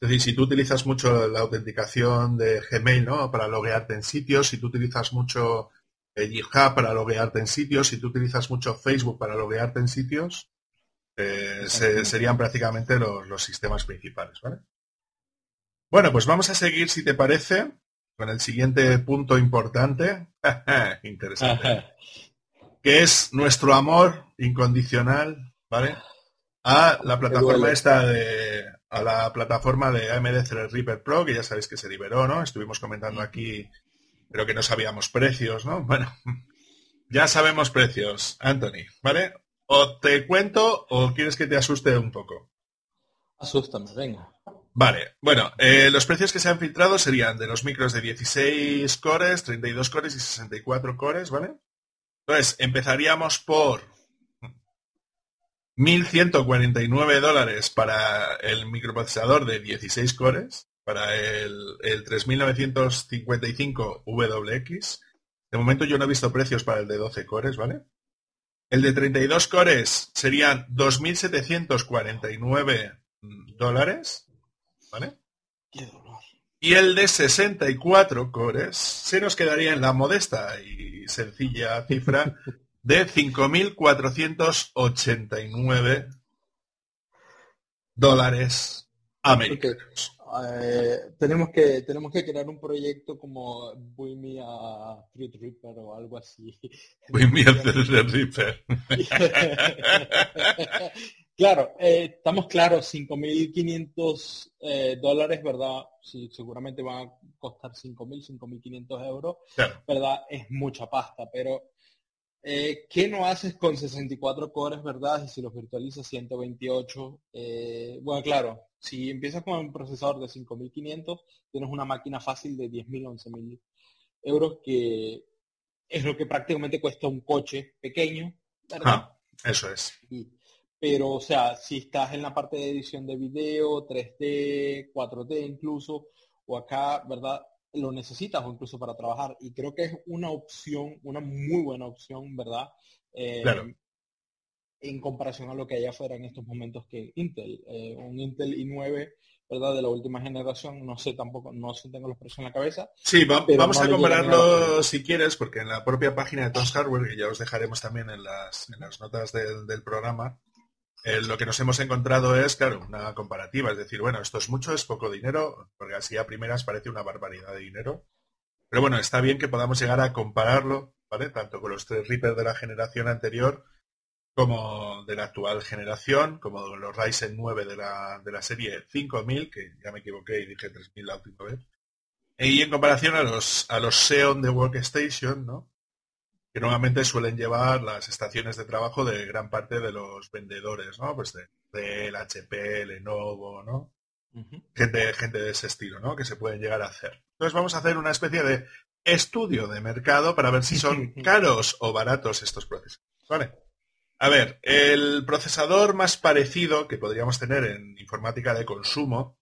Es decir, si tú utilizas mucho la autenticación de Gmail, ¿no? Para loguearte en sitios, si tú utilizas mucho eh, GitHub para loguearte en sitios, si tú utilizas mucho Facebook para loguearte en sitios, eh, serían prácticamente los, sistemas principales, ¿vale? Bueno, pues vamos a seguir, si te parece, con el siguiente punto importante, interesante, que es nuestro amor incondicional, ¿vale? A la plataforma esta de, a la plataforma de AMD Threadripper Pro, que ya sabéis que se liberó, ¿no? Estuvimos comentando aquí, pero que no sabíamos precios, ¿no? Bueno, ya sabemos precios, Anthony, ¿vale? ¿O te cuento o quieres que te asuste un poco? Asústame, venga. Vale, bueno, eh, los precios que se han filtrado serían de los micros de 16 cores, 32 cores y 64 cores, ¿vale? Entonces, empezaríamos por 1.149 dólares para el microprocesador de 16 cores, para el, el 3.955 WX. De momento yo no he visto precios para el de 12 cores, ¿vale? El de 32 cores serían 2.749 dólares. ¿Vale? Y el de 64 cores se nos quedaría en la modesta y sencilla cifra de 5.489 dólares americanos. Eh, tenemos que tenemos que crear un proyecto como Bohemia Thread Reaper o algo así. Bohemia Thread Reaper. claro, eh, estamos claros, 5.500 eh, dólares, ¿verdad? Sí, seguramente van a costar 5.000, 5.500 euros, ¿verdad? Es mucha pasta, pero eh, ¿Qué no haces con 64 cores, verdad? Y si los virtualizas 128, eh, bueno, claro, si empiezas con un procesador de 5500, tienes una máquina fácil de 10.000, 11.000 euros, que es lo que prácticamente cuesta un coche pequeño, ¿verdad? Ah, eso es. pero, o sea, si estás en la parte de edición de video, 3D, 4D incluso, o acá, ¿verdad? Lo necesitas o incluso para trabajar. Y creo que es una opción, una muy buena opción, ¿verdad? Eh, en comparación a lo que hay afuera en estos momentos que Intel. Eh, un Intel i9, ¿verdad? De la última generación, no sé tampoco, no sé, tengo los precios en la cabeza. Sí, vamos a compararlo si quieres, porque en la propia página de Tons Hardware, que ya os dejaremos también en las, en las notas del, del programa, eh, lo que nos hemos encontrado es, claro, una comparativa, es decir, bueno, esto es mucho, es poco dinero, porque así a primeras parece una barbaridad de dinero. Pero bueno, está bien que podamos llegar a compararlo, ¿vale? Tanto con los tres Reaper de la generación anterior como de la actual generación, como los Ryzen 9 de la, de la serie 5000, que ya me equivoqué y dije 3000 la última vez. Y en comparación a los, a los Xeon de Workstation, ¿no? Que normalmente suelen llevar las estaciones de trabajo de gran parte de los vendedores, ¿no? Pues de del HP, Lenovo, ¿no? gente, gente de ese estilo, ¿no? Que se pueden llegar a hacer. Entonces vamos a hacer una especie de estudio de mercado para ver si son caros o baratos estos procesos. ¿Vale? A ver, el procesador más parecido que podríamos tener en informática de consumo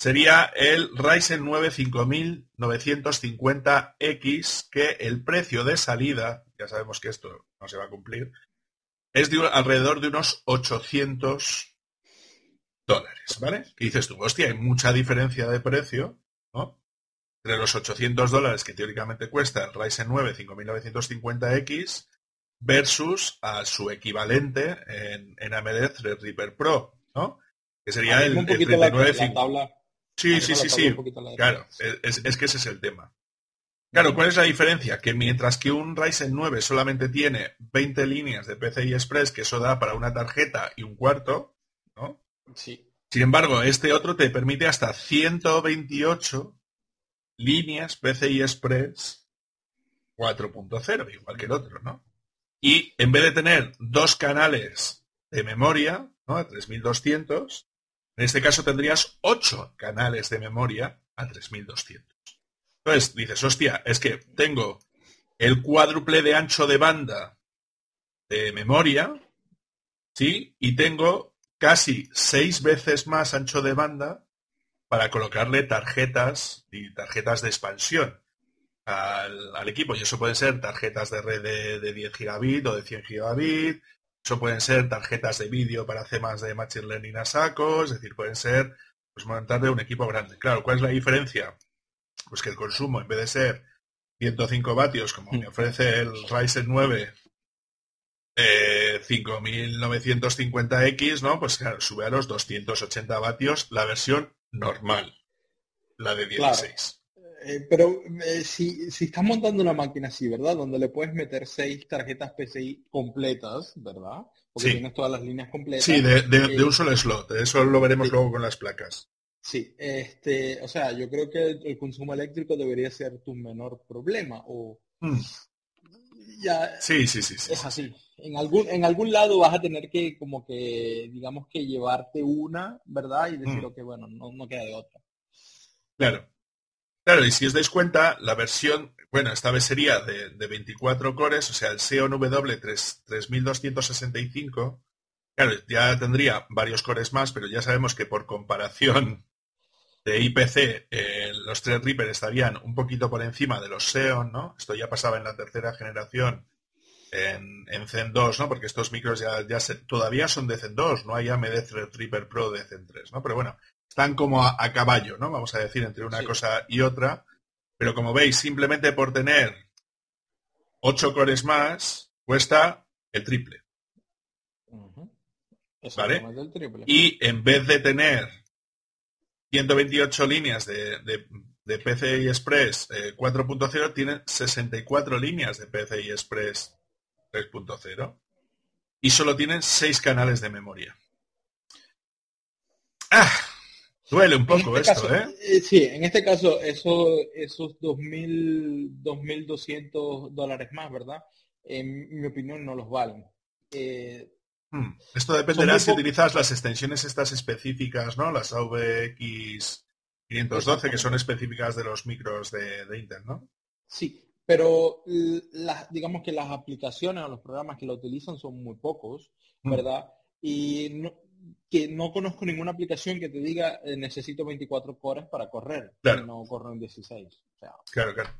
sería el Ryzen 9 5950X, que el precio de salida, ya sabemos que esto no se va a cumplir, es de alrededor de unos 800 dólares, ¿vale? Y dices tú, hostia, hay mucha diferencia de precio, ¿no? Entre los 800 dólares que teóricamente cuesta el Ryzen 9 5950X versus a su equivalente en, en AMD Threadripper Pro, ¿no? Que sería el, el 39 Sí, sí, sí, sí. Claro, es, que ese es el tema. Claro, ¿cuál es la diferencia? Que mientras que un Ryzen 9 solamente tiene 20 líneas de PCI Express, que eso da para una tarjeta y un cuarto, ¿no? Sí. Sin embargo, este otro te permite hasta 128 líneas PCI Express 4.0, igual que el otro, ¿no? Y en vez de tener dos canales de memoria, ¿no? A 3200, en este caso tendrías 8 canales de memoria a 3200. Entonces dices, hostia, es que tengo el cuádruple de ancho de banda de memoria, ¿sí? Y tengo casi seis veces más ancho de banda para colocarle tarjetas y tarjetas de expansión al, equipo. Y eso pueden ser tarjetas de red de, de 10 gigabit o de 100 gigabit, eso pueden ser tarjetas de vídeo para hacer más de Machine Learning a saco, es decir, pueden ser pues montar de un equipo grande. Claro, ¿cuál es la diferencia? Pues que el consumo, en vez de ser 105 vatios, como me ofrece el Ryzen 9 eh, 5950X, ¿no? Pues claro, sube a los 280 vatios la versión normal, la de 16. Eh, pero eh, si, si estás montando una máquina así, ¿verdad? Donde le puedes meter seis tarjetas PCI completas, ¿verdad? Porque tienes todas las líneas completas. Sí, de, eh, un solo slot. Eso lo veremos luego con las placas. Sí, este, o sea, yo creo que el, consumo eléctrico debería ser tu menor problema. O mm. ya sí, sí, sí, Es así. En algún, en algún lado vas a tener que, como que, digamos que llevarte una, ¿verdad? Y decir, que mm. bueno, no, no queda de otra. Claro. Claro, y si os dais cuenta, la versión, bueno, esta vez sería de, 24 cores, o sea, el Xeon W 3265, claro, ya tendría varios cores más, pero ya sabemos que por comparación de IPC, eh, los tres Reaper estarían un poquito por encima de los Xeon, ¿no? Esto ya pasaba en la tercera generación en, en Zen 2, ¿no? Porque estos micros ya, ya todavía son de Zen 2, no hay AMD Threadripper Pro de Zen 3, ¿no? Pero bueno, están como a, caballo, ¿no? Vamos a decir, entre una cosa y otra. Pero como veis, simplemente por tener 8 cores más, cuesta el triple. ¿Vale? Y en vez de tener 128 líneas de, de, PCI Express 4.0, eh, tienen 64 líneas de PCI Express 3.0 y solo tienen 6 canales de memoria. Ah, duele un poco este esto, ¿eh? ¿eh? Sí, en este caso eso, esos 2.000, 2.200 dólares más, ¿verdad? En mi opinión no los valen. Eh, hmm, Esto dependerá si utilizas las extensiones estas específicas, ¿no? Las AVX 512 que son específicas de los micros de, de Intel, ¿no? Sí, pero digamos que las aplicaciones o los programas que lo utilizan son muy pocos, mm. ¿verdad? Y que no conozco ninguna aplicación que te diga eh, necesito 24 cores para correr, claro. no corro en 16. Claro, claro.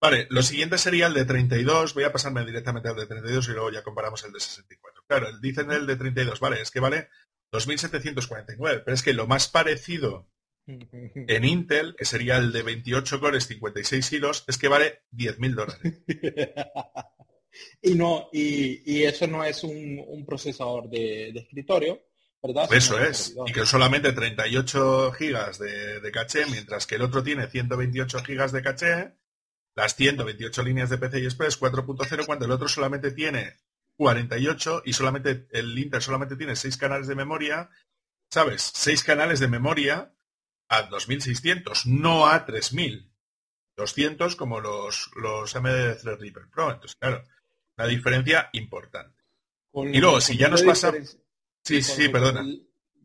Vale, lo siguiente sería el de 32. Voy a pasarme directamente al de 32 y luego ya comparamos el de 64. Claro, dicen el de 32, vale, es que vale 2.749, pero es que lo más parecido en Intel, que sería el de 28 cores, 56 hilos, es que vale 10.000 dólares. y no, y, eso no es un, procesador de, escritorio, ¿verdad? Eso es. Y que solamente 38 gigas de, de, caché, mientras que el otro tiene 128 gigas de caché, las 128 líneas de PCI Express 4.0, cuando el otro solamente tiene 48 y solamente el Intel solamente tiene 6 canales de memoria, ¿sabes? 6 canales de memoria a 2.600, no a 3.200 como los, los AMD Threadripper Pro. Entonces, claro, una diferencia importante. y luego, si ya nos pasa... Sí, sí, perdona.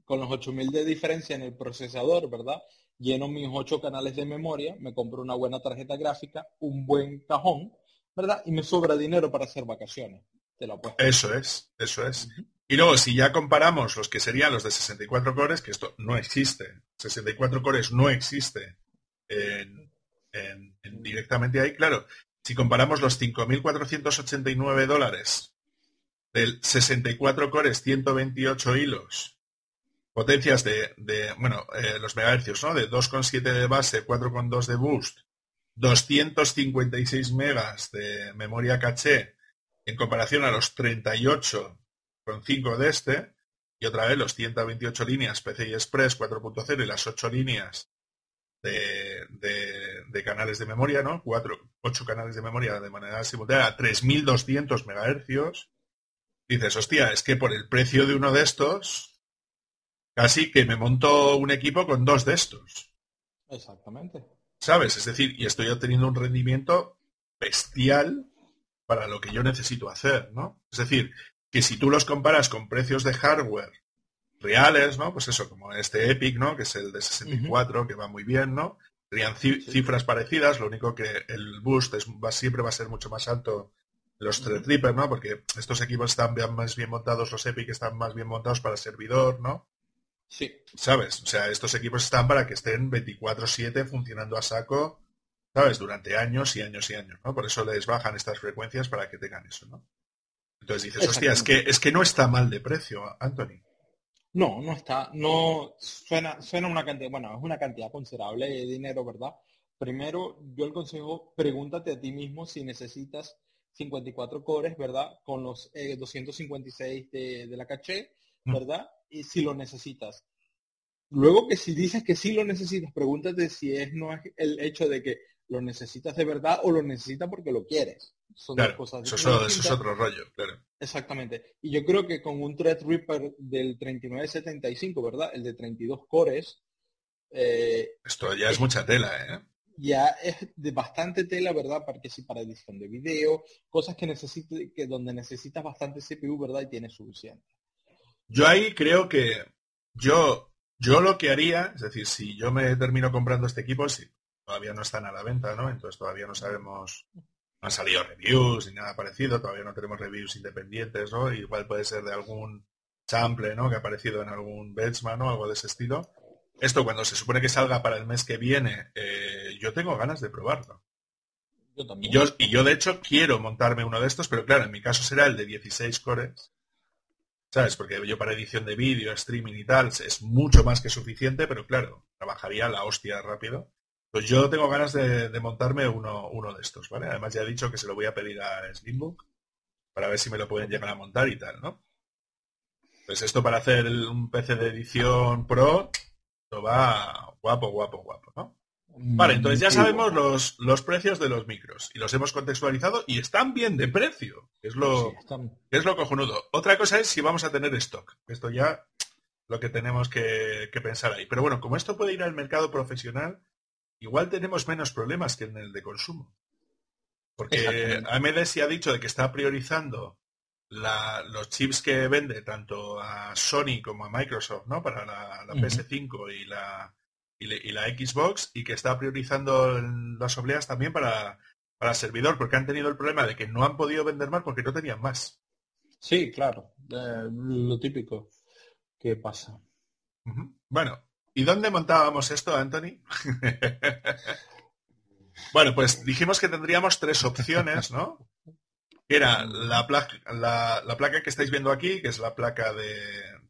Con los 8.000 de diferencia en el procesador, ¿verdad? Lleno mis 8 canales de memoria, me compro una buena tarjeta gráfica, un buen cajón, ¿verdad? Y me sobra dinero para hacer vacaciones. Te lo Eso es, eso es. Y luego, si ya comparamos los que serían los de 64 cores, que esto no existe, 64 cores no existe directamente ahí, claro, si comparamos los 5.489 dólares del 64 cores, 128 hilos, potencias de, bueno, eh, los megahercios, ¿no? De 2,7 de base, 4,2 de boost, 256 megas de memoria caché, en comparación a los 38 con 5 de este, y otra vez los 128 líneas PCI Express 4.0 y las 8 líneas de, de, canales de memoria, ¿no? 4, 8 canales de memoria de manera simultánea a 3.200 megahercios, dices, hostia, es que por el precio de uno de estos, casi que me monto un equipo con dos de estos. Exactamente. ¿Sabes? Es decir, y estoy obteniendo un rendimiento bestial para lo que yo necesito hacer, ¿no? Es decir, que si tú los comparas con precios de hardware reales, ¿no? Pues eso, como este Epic, ¿no? Que es el de 64, que va muy bien, ¿no? Serían cifras parecidas, lo único que el boost es, va, siempre va a ser mucho más alto los Threadripper, ¿no? Porque estos equipos están más bien montados, los Epic están más bien montados para servidor, ¿no? Sí. ¿Sabes? O sea, estos equipos están para que estén 24/7 funcionando a saco, ¿sabes? Durante años y años y años, ¿no? Por eso les bajan estas frecuencias para que tengan eso, ¿no? Entonces dices, hostia, es que, es que no está mal de precio, Anthony. No, no está, no suena, suena una cantidad, bueno, es una cantidad considerable de dinero, ¿verdad? Primero, yo el consejo, pregúntate a ti mismo si necesitas 54 cores, ¿verdad? Con los 256 eh, de, la caché, mm. ¿verdad? Y si lo necesitas. Luego que si dices que sí lo necesitas, pregúntate si es no es el hecho de que lo necesitas de verdad o lo necesitas porque lo quieres. Son dos cosas eso, es otro rollo, claro. Exactamente. Y yo creo que con un Threadripper del 3975, ¿verdad? El de 32 cores. Eh, Esto ya es, mucha tela, ¿eh? Ya es de bastante tela, ¿verdad? Porque sí, para edición de video, cosas que necesite, que donde necesitas bastante CPU, ¿verdad? Y tienes suficiente. Yo ahí creo que yo, yo lo que haría, es decir, si yo me termino comprando este equipo, sí, todavía no están a la venta, ¿no? Entonces todavía no sabemos, no han salido reviews ni nada parecido, todavía no tenemos reviews independientes, ¿no? Igual puede ser de algún sample, ¿no? Que ha aparecido en algún benchmark o algo de ese estilo. Esto cuando se supone que salga para el mes que viene, eh, yo tengo ganas de probarlo. Y yo, y yo, de hecho, quiero montarme uno de estos, pero claro, en mi caso será el de 16 cores. ¿Sabes? Porque yo para edición de vídeo, streaming y tal, es mucho más que suficiente, pero claro, trabajaría la hostia rápido. Pues yo tengo ganas de, montarme uno, uno, de estos, ¿vale? Además ya he dicho que se lo voy a pedir a Slimbook para ver si me lo pueden llegar a montar y tal, ¿no? Pues esto para hacer un PC de edición pro, lo va guapo, guapo, guapo, ¿no? Vale, entonces ya sabemos los, los, precios de los micros y los hemos contextualizado y están bien de precio, que es lo, es lo cojonudo. Otra cosa es si vamos a tener stock. Esto ya lo que tenemos que, que, pensar ahí. Pero bueno, como esto puede ir al mercado profesional, igual tenemos menos problemas que en el de consumo. Porque AMD sí ha dicho de que está priorizando los chips que vende tanto a Sony como a Microsoft, ¿no? Para la, PS5 y la, y, la Xbox y que está priorizando las obleas también para, para servidor, porque han tenido el problema de que no han podido vender más porque no tenían más. Sí, claro, eh, lo típico que pasa. Bueno, ¿y dónde montábamos esto, Anthony? bueno, pues dijimos que tendríamos tres opciones, ¿no? era la placa, la, placa que estáis viendo aquí, que es la placa de,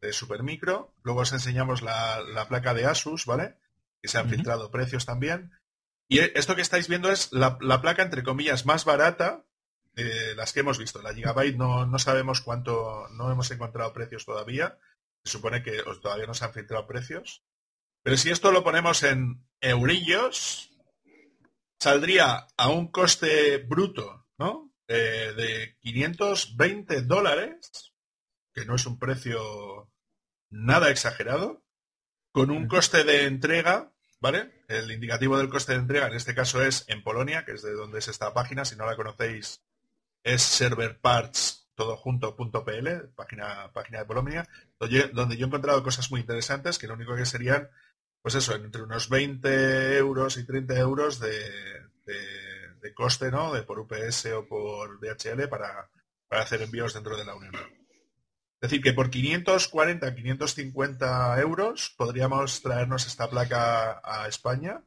de Supermicro. Luego os enseñamos la, placa de Asus, ¿vale? Que se han filtrado precios también. Y esto que estáis viendo es la, placa, entre comillas, más barata de las que hemos visto. La Gigabyte no, no sabemos cuánto, no hemos encontrado precios todavía. Se supone que todavía no se han filtrado precios. Pero si esto lo ponemos en eurillos, saldría a un coste bruto, ¿no? Eh, de 520 dólares, que no es un precio nada exagerado, con un coste de entrega, ¿vale? El indicativo del coste de entrega en este caso es en Polonia, que es de donde es esta página, si no la conocéis, es serverparts todo página, página de Polonia, donde yo he encontrado cosas muy interesantes, que lo único que serían, pues eso, entre unos 20 euros y 30 euros de de coste, ¿no? De por UPS o por DHL para, hacer envíos dentro de la Unión. Es decir, que por 540, 550 euros podríamos traernos esta placa a España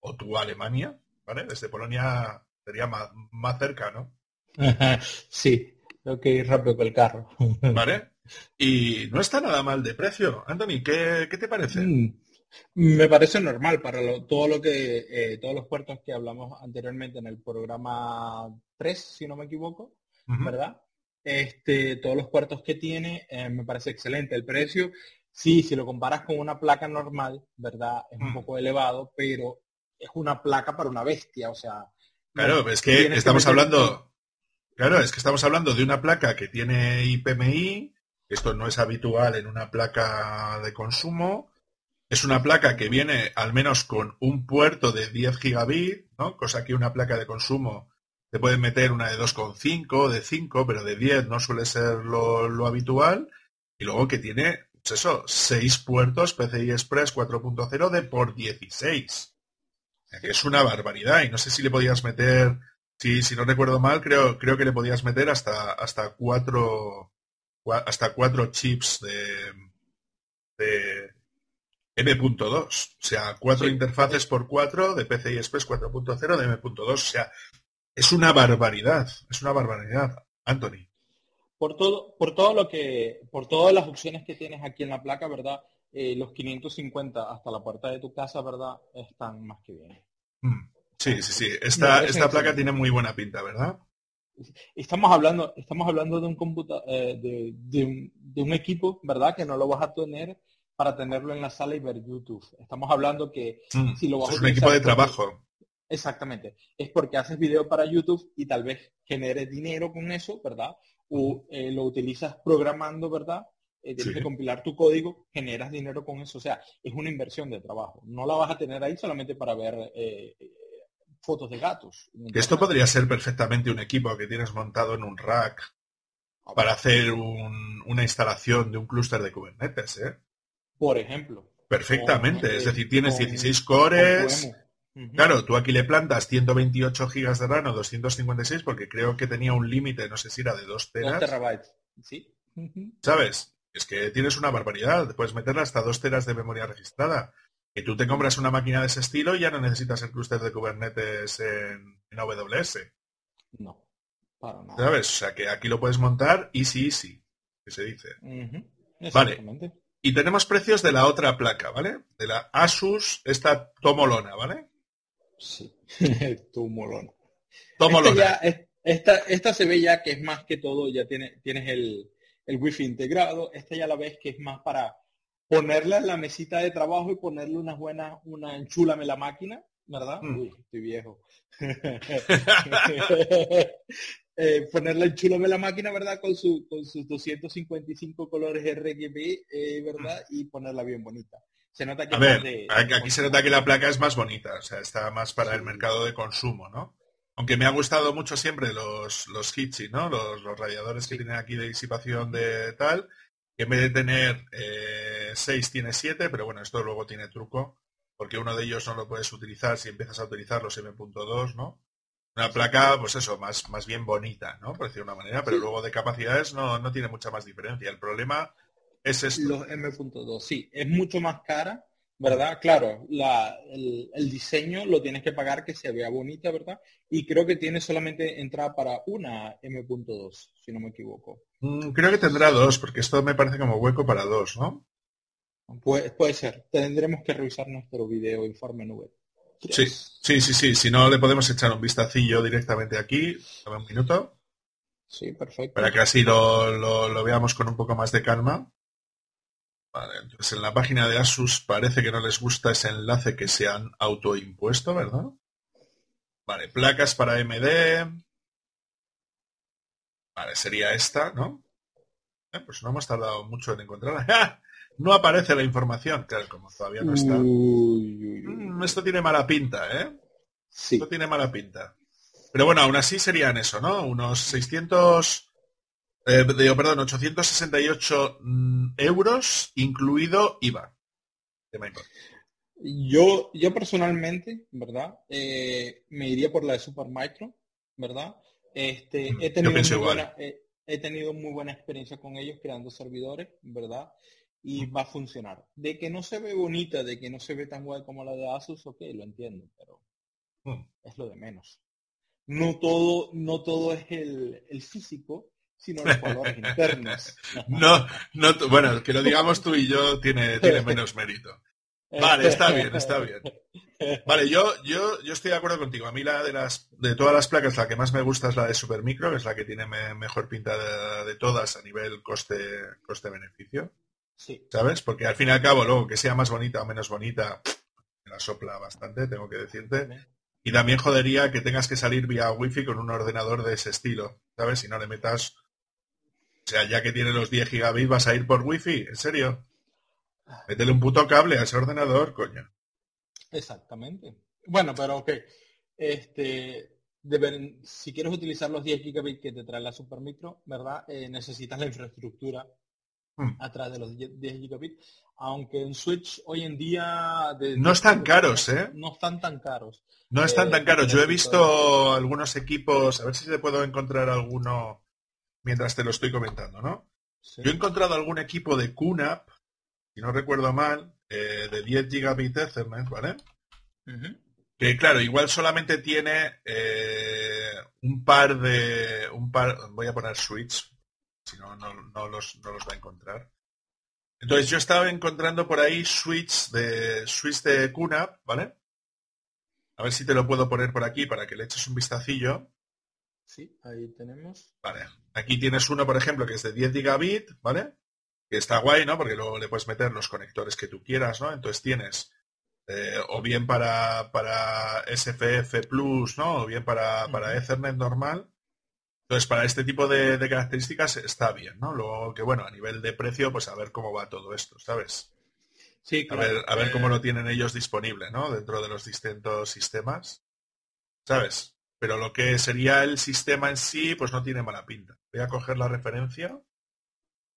o tú a Alemania, ¿vale? Desde Polonia sería más, más cerca, ¿no? sí, tengo que ir rápido con el carro. ¿Vale? Y no está nada mal de precio. Anthony, ¿qué, te parece? Mm, me parece normal para todo lo que eh, todos los puertos que hablamos anteriormente en el programa 3, si no me equivoco, ¿verdad? Este, todos los puertos que tiene eh, me parece excelente. El precio, sí, si lo comparas con una placa normal, ¿verdad? Es un mm. poco elevado, pero es una placa para una bestia, o sea. Claro, es que estamos hablando, claro, es que estamos hablando de una placa que tiene IPMI, esto no es habitual en una placa de consumo, es una placa que viene al menos con un puerto de 10 gigabit, ¿no? Cosa que una placa de consumo te puede meter una de 2,5, de 5, pero de 10 no suele ser lo, habitual. Y luego que tiene, pues eso, 6 puertos PCI Express 4.0 de por 16. que es una barbaridad. Y no sé si le podías meter, si, si no recuerdo mal, creo, creo que le podías meter hasta, hasta cuatro hasta cuatro chips de, M.2, o sea, cuatro interfaces por cuatro de PCI Express 4.0 de M.2, o sea, es una barbaridad, es una barbaridad, Anthony. Por todo, por todo lo que, por todas las opciones que tienes aquí en la placa, ¿verdad? Eh, los 550 hasta la puerta de tu casa, ¿verdad? Están más que bien. Mm, sí, sí, sí. Esta, esta placa tiene muy buena pinta, ¿verdad? Estamos hablando, estamos hablando de un, computa, eh, de, un, de un equipo, ¿verdad? Que no lo vas a tener para tenerlo en la sala y ver YouTube. Estamos hablando que mm, si lo vas a un equipo de trabajo. Exactamente. Es porque haces video para YouTube y tal vez generes dinero con eso, ¿verdad? O eh, lo utilizas programando, ¿verdad? Eh, tienes que compilar tu código, generas dinero con eso. O sea, es una inversión de trabajo. No la vas a tener ahí solamente para ver eh, fotos de gatos. Esto podría ser perfectamente un equipo que tienes montado en un rack ah, para hacer una instalación de un clúster de Kubernetes, ¿eh? Por ejemplo. Perfectamente, es decir, tienes 16 cores. Claro, tú aquí le plantas 128 gigas de RAM o 256 porque creo que tenía un límite, no sé si era de 2 teras. 2 terabytes, ¿sí? ¿Sabes? Es que tienes una barbaridad, puedes meterle hasta 2 teras de memoria registrada. Que tú te compras una máquina de ese estilo y ya no necesitas el clúster de Kubernetes en, AWS. No, para nada. ¿Sabes? O sea que aquí lo puedes montar easy easy, que se dice. Vale. Y tenemos precios de la otra placa, ¿vale? De la Asus, esta Tomolona, ¿vale? Sí, Tomolona. Tomolona. Esta, esta, se ve ya que es más que todo, ya tiene, tienes el, el wifi integrado. Esta ya la ves que es más para ponerla en la mesita de trabajo y ponerle unas buenas, una enchúlame la máquina, ¿verdad? Mm. Uy, estoy viejo. eh, ponerle enchúlame la máquina, ¿verdad? Con, su, con sus 255 colores RGB, eh, ¿verdad? Y ponerla bien bonita. Se nota que A ver, aquí se nota que la placa es más bonita, o sea, está más para el mercado de consumo, ¿no? Aunque me ha gustado mucho siempre los, los Hitchi, ¿no? Los, los radiadores que tienen aquí de disipación de tal, que en vez de tener 6 eh, tiene 7, pero bueno, esto luego tiene truco, porque uno de ellos no lo puedes utilizar si empiezas a utilizar los M.2, ¿no? Una placa, pues eso, más, más bien bonita, ¿no? Por decir de una manera, pero luego de capacidades no, no tiene mucha más diferencia. El problema es esto. Los M.2, sí, es mucho más cara, ¿verdad? Claro, la, el, el, diseño lo tienes que pagar que se vea bonita, ¿verdad? Y creo que tiene solamente entrada para una M.2, si no me equivoco. Mm, creo que tendrá dos, porque esto me parece como hueco para dos, ¿no? Puede, puede ser. Tendremos que revisar nuestro video informe nube. Sí, sí, sí, sí. Si no, le podemos echar un vistacillo directamente aquí. Dame un minuto. Sí, perfecto. Para que así lo, lo, veamos con un poco más de calma. Vale, entonces en la página de Asus parece que no les gusta ese enlace que se han autoimpuesto, ¿verdad? Vale, placas para MD. Vale, sería esta, ¿no? Eh, pues no hemos tardado mucho en encontrarla. No aparece la información, claro, como todavía no está. Mm, esto tiene mala pinta, ¿eh? Sí. Esto tiene mala pinta. Pero bueno, aún así serían eso, ¿no? Unos 600, eh, perdón, 868 mm, euros, incluido IVA. Yo, yo personalmente, ¿verdad? Eh, me iría por la de Supermicro, ¿verdad? Este, he, tenido muy buena, he, tenido muy buena experiencia con ellos creando servidores, ¿verdad? Y va a funcionar. De que no se ve bonita, de que no se ve tan guay como la de Asus, ok, lo entiendo, pero es lo de menos. No todo, no todo es el, el físico, sino los valores internos. no, no, bueno, que lo digamos tú y yo tiene, tiene menos mérito. Vale, está bien, está bien. Vale, yo, yo, yo estoy de acuerdo contigo. A mí la de las de todas las placas, la que más me gusta es la de Supermicro, que es la que tiene mejor pinta de, todas a nivel coste, coste-beneficio. Sí. ¿Sabes? Porque al fin y al cabo, luego que sea más bonita o menos bonita, me la sopla bastante, tengo que decirte. Y también jodería que tengas que salir vía wifi con un ordenador de ese estilo, ¿sabes? Si no le metas. O sea, ya que tiene los 10 gigabits, vas a ir por wifi, ¿en serio? Métele un puto cable a ese ordenador, coño. Exactamente. Bueno, pero ok. Este, deben, si quieres utilizar los 10 gigabits que te trae la Supermicro, ¿verdad? Eh, necesitas la infraestructura hmm. atrás de los 10 gigabits. Aunque en Switch hoy en día... no están caros, ¿eh? No están tan caros. No están tan eh, caros. Yo he visto algunos equipos, a ver si te puedo encontrar alguno mientras te lo estoy comentando, ¿no? Yo he encontrado algún equipo de QNAP si no recuerdo mal, eh, de 10 gigabits Ethernet, ¿vale? Que claro, igual solamente tiene eh, un par de. un par. Voy a poner switch, si no, no, los, va a encontrar. Entonces yo estaba encontrando por ahí switch de switch de QNAP, ¿vale? A ver si te lo puedo poner por aquí para que le eches un vistacillo. Sí, ahí tenemos. Vale. Aquí tienes uno, por ejemplo, que es de 10 gigabit, ¿vale? que está guay, ¿no? Porque luego le puedes meter los conectores que tú quieras, ¿no? Entonces tienes eh, o bien para, para SFF Plus, ¿no? O bien para, para Ethernet normal. Entonces, para este tipo de, características está bien, ¿no? Luego que, bueno, a nivel de precio, pues a ver cómo va todo esto, ¿sabes? Sí, A ver, a ver cómo lo tienen ellos disponible, ¿no? Dentro de los distintos sistemas, ¿sabes? Pero lo que sería el sistema en sí, pues no tiene mala pinta. Voy a coger la referencia.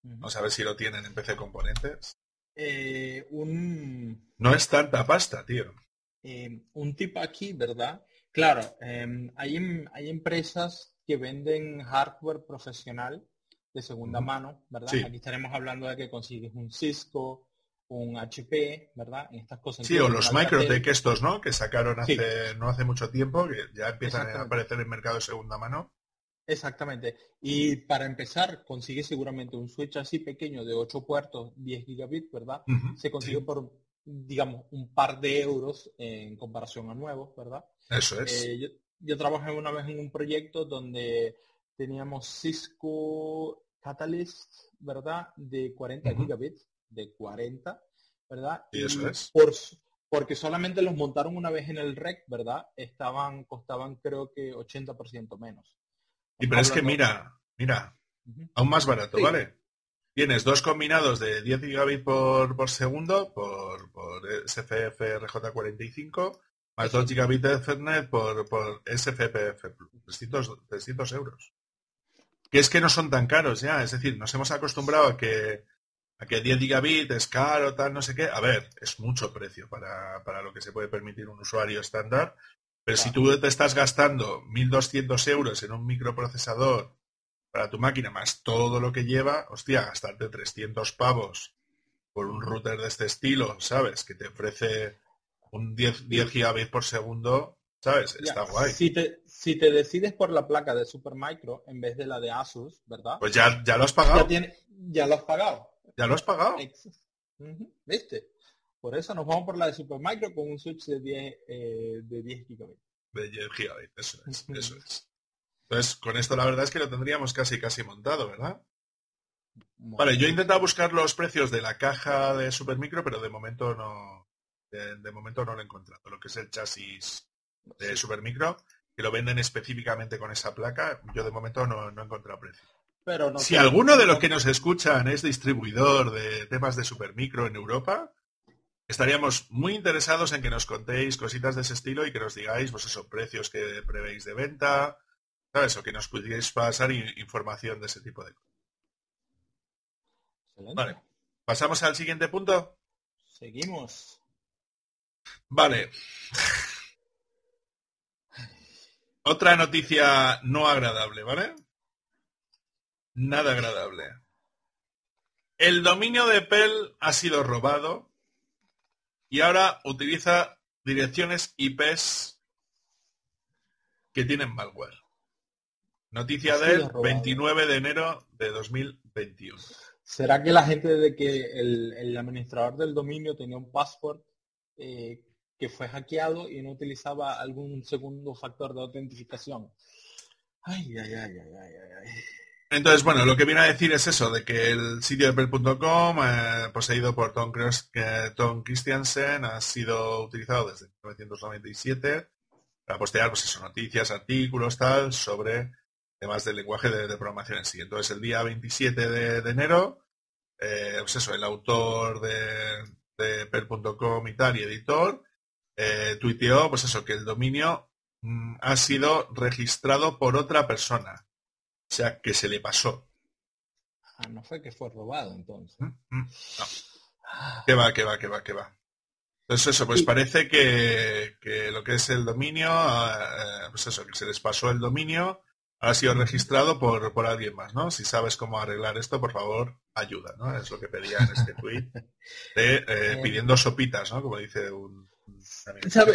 Vamos a ver si lo tienen en PC Componentes. Eh, un... No es tanta pasta, tío. Eh, un tip aquí, ¿verdad? Claro, em, hay, em, hay empresas que venden hardware profesional de segunda mano, ¿verdad? Aquí estaremos hablando de que consigues un Cisco, un HP, ¿verdad? En estas cosas. Sí, o los Microtech estos, ¿no? Que sacaron hace no hace mucho tiempo, que ya empiezan a aparecer en mercado de segunda mano. Exactamente. Y para empezar, consigue seguramente un switch así pequeño de 8 puertos, 10 gigabits, ¿verdad? Se consigue por, digamos, un par de euros en comparación a nuevos, ¿verdad? Eso es. Eh, yo, trabajé una vez en un proyecto donde teníamos Cisco Catalyst, ¿verdad? De 40 gigabits de 40, ¿verdad? Y, eso es. Por, porque solamente los montaron una vez en el REC, ¿verdad? Estaban, costaban creo que 80% menos. Y pero es que mira, mira, aún más barato, ¿vale? Tienes dos combinados de 10 gigabits por, por segundo por, por SFF RJ45 más 2 gigabits de Ethernet por, por SFPF 300, 300 euros. Que es que no son tan caros ya, es decir, nos hemos acostumbrado a que a que 10 gigabits es caro, tal, no sé qué. A ver, es mucho precio para, lo que se puede permitir un usuario estándar. Pero si tú te estás gastando 1.200 euros en un microprocesador para tu máquina, más todo lo que lleva, hostia, gastarte 300 pavos por un router de este estilo, ¿sabes? Que te ofrece un 10, 10 gigabits por segundo, ¿sabes? Está guay. Si te, si te decides por la placa de Supermicro en vez de la de Asus, ¿verdad? Pues ya, ya lo has pagado. Ya, tiene, ya lo has pagado. ¿Ya lo has pagado? ¿Viste? Por eso nos vamos por la de Supermicro con un switch de 10, eh, de 10 gigabits. De 10 gigabits, eso es, eso es. Entonces, con esto la verdad es que lo tendríamos casi casi montado, ¿verdad? Vale, yo he intentado buscar los precios de la caja de Supermicro, pero de momento no, de, momento no lo he encontrado. Lo que es el chasis de Supermicro, que lo venden específicamente con esa placa, yo de momento no, no he encontrado precio si alguno de los que nos escuchan es distribuidor de temas de supermicro en Europa, estaríamos muy interesados en que nos contéis cositas de ese estilo y que nos digáis, pues esos precios que prevéis de venta, ¿sabes? O que nos pudierais pasar información de ese tipo de cosas. Vale. ¿Pasamos al siguiente punto? Seguimos. Vale. Otra noticia no agradable, ¿vale? nada agradable. El dominio de Pell ha sido robado y ahora utiliza direcciones IPs que tienen malware. Noticia del 29 de enero de 2021. ¿Será que la gente de que el, administrador del dominio tenía un password eh, que fue hackeado y no utilizaba algún segundo factor de autentificación? Ay, ay, ay. Entonces, bueno, lo que viene a decir es eso, de que el sitio de Pel.com, eh, poseído por Tom, Tom, Christiansen, ha sido utilizado desde 1997 para postear, pues eso, noticias, artículos, tal, sobre temas del lenguaje de, programación en sí. Entonces, el día 27 de, enero, eh, pues eso, el autor de, de Per.com y tal, y editor, eh, tuiteó, pues eso, que el dominio mm, ha sido registrado por otra persona o sea, que se le pasó. Ah, no fue que fue robado entonces. Mm, mm, que va, que va, que va, que va. Entonces eso, pues parece que, lo que es el dominio, eh, pues eso, que se les pasó el dominio, ha sido registrado por, por alguien más, ¿no? Si sabes cómo arreglar esto, por favor, ayuda, ¿no? Es lo que pedía en este tweet, eh, eh, pidiendo sopitas, ¿no? Como dice un,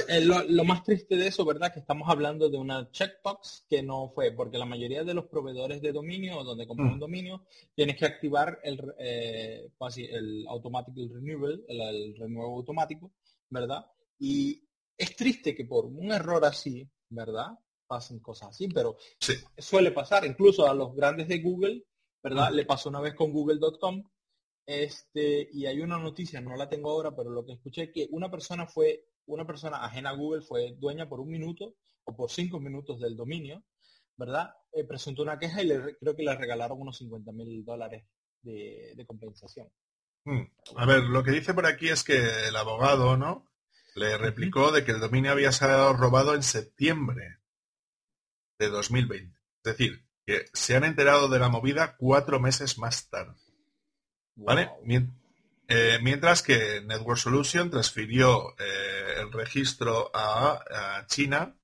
eh, lo, más triste de eso, ¿verdad? Que estamos hablando de una checkbox que no fue, porque la mayoría de los proveedores de dominio, donde compras un mm. dominio, tienes que activar el, eh, el automatic renewal, el, renuevo automático, ¿verdad? Y es triste que por un error así, ¿verdad? Pasen cosas así, pero suele pasar, incluso a los grandes de Google, ¿verdad? Le pasó una vez con google.com, este, y hay una noticia, no la tengo ahora, pero lo que escuché que una persona fue, una persona ajena a Google fue dueña por un minuto o por cinco minutos del dominio, ¿verdad? Eh, presentó una queja y le, creo que le regalaron unos 50 mil dólares de, compensación. Hmm. A ver, lo que dice por aquí es que el abogado, ¿no? Le replicó de que el dominio había sido robado en septiembre de 2020. Es decir, que se han enterado de la movida cuatro meses más tarde. ¿Vale? Eh, mientras que Network Solution transfirió eh, el registro a, China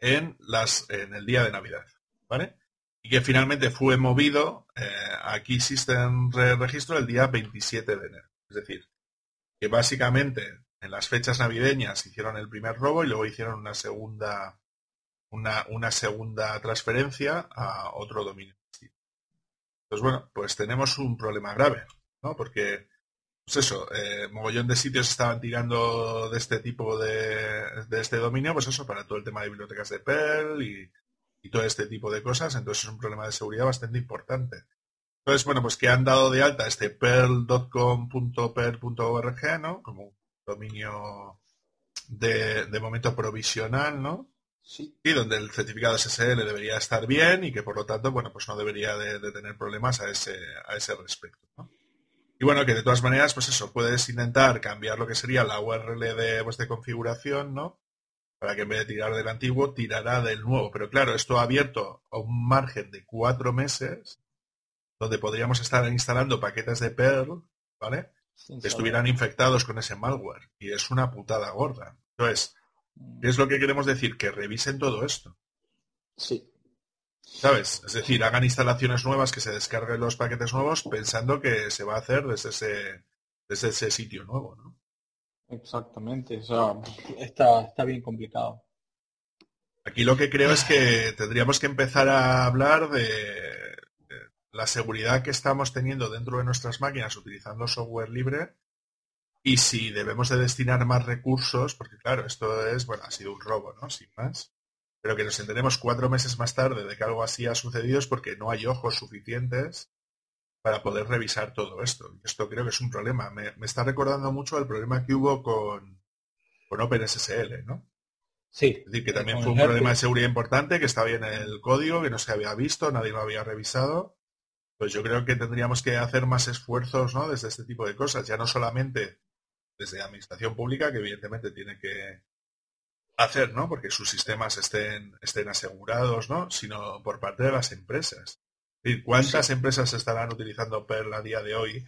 en, las, en el día de Navidad. ¿Vale? Y que finalmente fue movido eh, a Key System Registro el día 27 de enero. Es decir, que básicamente en las fechas navideñas hicieron el primer robo y luego hicieron una segunda una, segunda transferencia a otro dominio. Pues bueno, pues tenemos un problema grave, ¿no? Porque, pues eso, eh, mogollón de sitios estaban tirando de este tipo de, de, este dominio, pues eso, para todo el tema de bibliotecas de Perl y, y todo este tipo de cosas, entonces es un problema de seguridad bastante importante. Entonces, bueno, pues que han dado de alta este perl.com.perl.org, ¿no? Como dominio de, de momento provisional, ¿no? Sí. Y donde el certificado SSL debería estar bien y que por lo tanto, bueno, pues no debería de, de tener problemas a ese, a ese respecto. ¿no? Y bueno, que de todas maneras, pues eso, puedes intentar cambiar lo que sería la URL de, pues, de configuración, ¿no? Para que en vez de tirar del antiguo, tirará del nuevo. Pero claro, esto ha abierto a un margen de cuatro meses donde podríamos estar instalando paquetes de Perl, ¿vale? que estuvieran infectados con ese malware. Y es una putada gorda. Entonces, ¿qué es lo que queremos decir? Que revisen todo esto. Sí. ¿Sabes? Es decir, hagan instalaciones nuevas, que se descarguen los paquetes nuevos pensando que se va a hacer desde ese, desde ese sitio nuevo, ¿no? Exactamente. O sea, está, está bien complicado. Aquí lo que creo es que tendríamos que empezar a hablar de, de la seguridad que estamos teniendo dentro de nuestras máquinas utilizando software libre y si debemos de destinar más recursos, porque claro, esto es, bueno, ha sido un robo, ¿no? Sin más. Pero que nos enteremos cuatro meses más tarde de que algo así ha sucedido es porque no hay ojos suficientes para poder revisar todo esto. Esto creo que es un problema. Me, me está recordando mucho el problema que hubo con, con OpenSSL, ¿no? Sí. Es decir, que también fue un problema de seguridad importante, que estaba bien en el código, que no se había visto, nadie lo había revisado. Pues yo creo que tendríamos que hacer más esfuerzos, ¿no? Desde este tipo de cosas, ya no solamente desde la administración pública, que evidentemente tiene que hacer, ¿no? Porque sus sistemas estén, estén asegurados, ¿no? Sino por parte de las empresas. ¿Cuántas sí. empresas estarán utilizando Perl a día de hoy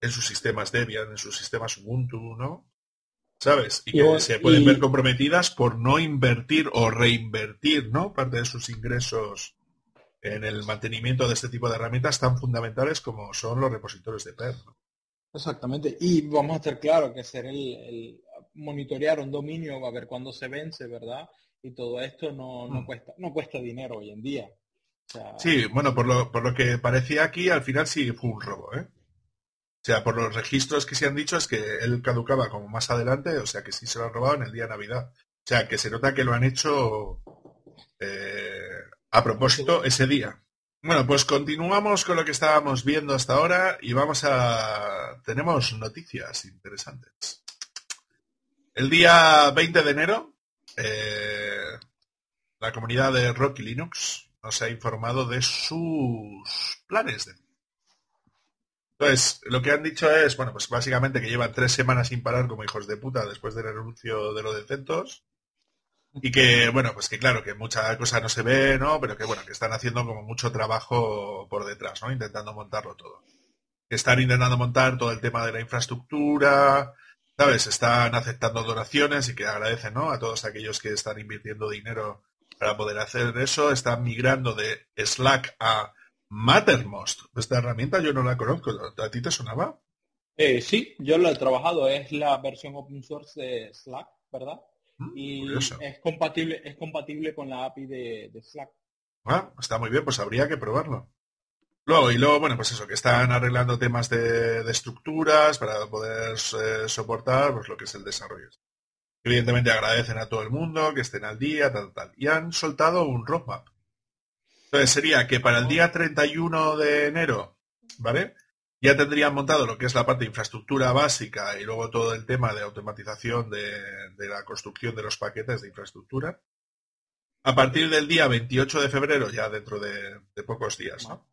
en sus sistemas Debian, en sus sistemas Ubuntu, ¿no? ¿Sabes? Y que se pueden y... ver comprometidas por no invertir o reinvertir, ¿no? Parte de sus ingresos en el mantenimiento de este tipo de herramientas tan fundamentales como son los repositorios de Perl. ¿no? Exactamente. Y vamos a estar claro que hacer el, el, monitorear un dominio, a ver cuándo se vence, ¿verdad? Y todo esto no, no, mm. cuesta, no cuesta dinero hoy en día. O sea, sí, bueno, por lo, por lo que parecía aquí, al final sí fue un robo, ¿eh? O sea, por los registros que se han dicho es que él caducaba como más adelante, o sea que sí se lo han robado en el día de Navidad. O sea, que se nota que lo han hecho eh, a propósito ese día. Bueno, pues continuamos con lo que estábamos viendo hasta ahora y vamos a... Tenemos noticias interesantes. El día 20 de enero, eh, la comunidad de Rocky Linux nos ha informado de sus planes de... Entonces, lo que han dicho es, bueno, pues básicamente que llevan tres semanas sin parar como hijos de puta después del anuncio de lo de Centos y que, bueno, pues que claro, que mucha cosa no se ve, ¿no? Pero que, bueno, que están haciendo como mucho trabajo por detrás, ¿no? Intentando montarlo todo. Están intentando montar todo el tema de la infraestructura, ¿sabes? Están aceptando donaciones y que agradecen, ¿no? A todos aquellos que están invirtiendo dinero para poder hacer eso. Están migrando de Slack a Mattermost. Esta herramienta yo no la conozco. ¿A ti te sonaba? Eh, sí, yo lo he trabajado. Es la versión open source de Slack, ¿verdad? Y Curioso. es compatible es compatible con la API de, de, Slack. Ah, está muy bien, pues habría que probarlo. Luego, y luego, bueno, pues eso, que están arreglando temas de, de estructuras para poder eh, soportar pues, lo que es el desarrollo. Evidentemente agradecen a todo el mundo que estén al día, tal, tal. Y han soltado un roadmap. Entonces sería que para el día 31 de enero, ¿vale? Ya tendrían montado lo que es la parte de infraestructura básica y luego todo el tema de automatización de, de, la construcción de los paquetes de infraestructura. A partir del día 28 de febrero, ya dentro de, de pocos días, ¿no?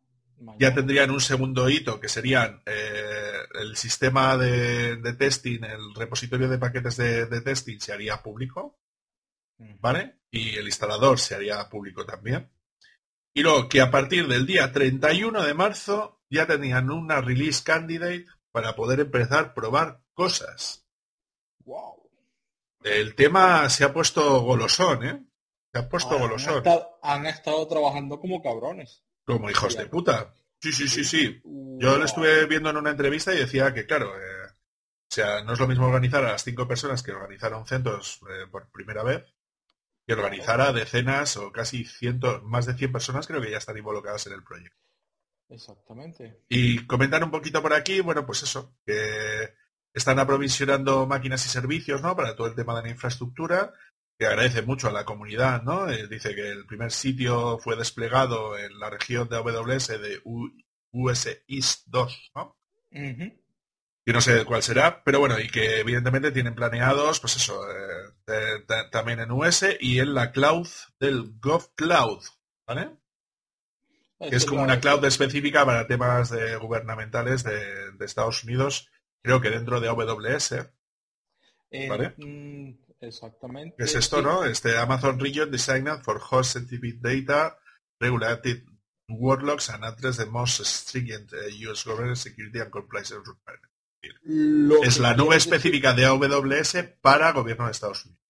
ya tendrían un segundo hito que serían eh, el sistema de, de, testing, el repositorio de paquetes de, de, testing se haría público, ¿vale? Y el instalador se haría público también. Y luego que a partir del día 31 de marzo ya tenían una release candidate para poder empezar a probar cosas. Wow. El tema se ha puesto golosón, ¿eh? Se ha puesto ah, golosón. Han estado, han estado, trabajando como cabrones. Como hijos de puta. Sí, sí, sí, sí. Yo lo estuve viendo en una entrevista y decía que, claro, eh, O sea, no es lo mismo organizar a las cinco personas que organizaron centros eh, por primera vez que organizar a decenas o casi cientos, más de 100 personas creo que ya están involucradas en el proyecto. Exactamente. Y comentar un poquito por aquí, bueno, pues eso, que están aprovisionando máquinas y servicios, ¿no? Para todo el tema de la infraestructura, que agradece mucho a la comunidad, ¿no? Eh, dice que el primer sitio fue desplegado en la región de AWS de US East 2, ¿no? Y no sé cuál será, pero bueno, y que evidentemente tienen planeados, pues eso, eh, también en US y en la cloud del GovCloud, ¿vale? Que es como una cloud específica para temas de gubernamentales de, Estados Unidos, creo que dentro de AWS. ¿Vale? Mm, exactamente. ¿Qué es esto, no? Este Amazon Region Designed for Host Scientific Data Regulated Workloads and Address the Most Stringent eh, US Government Security and Compliance Requirements es la nube específica de AWS para gobierno de Estados Unidos.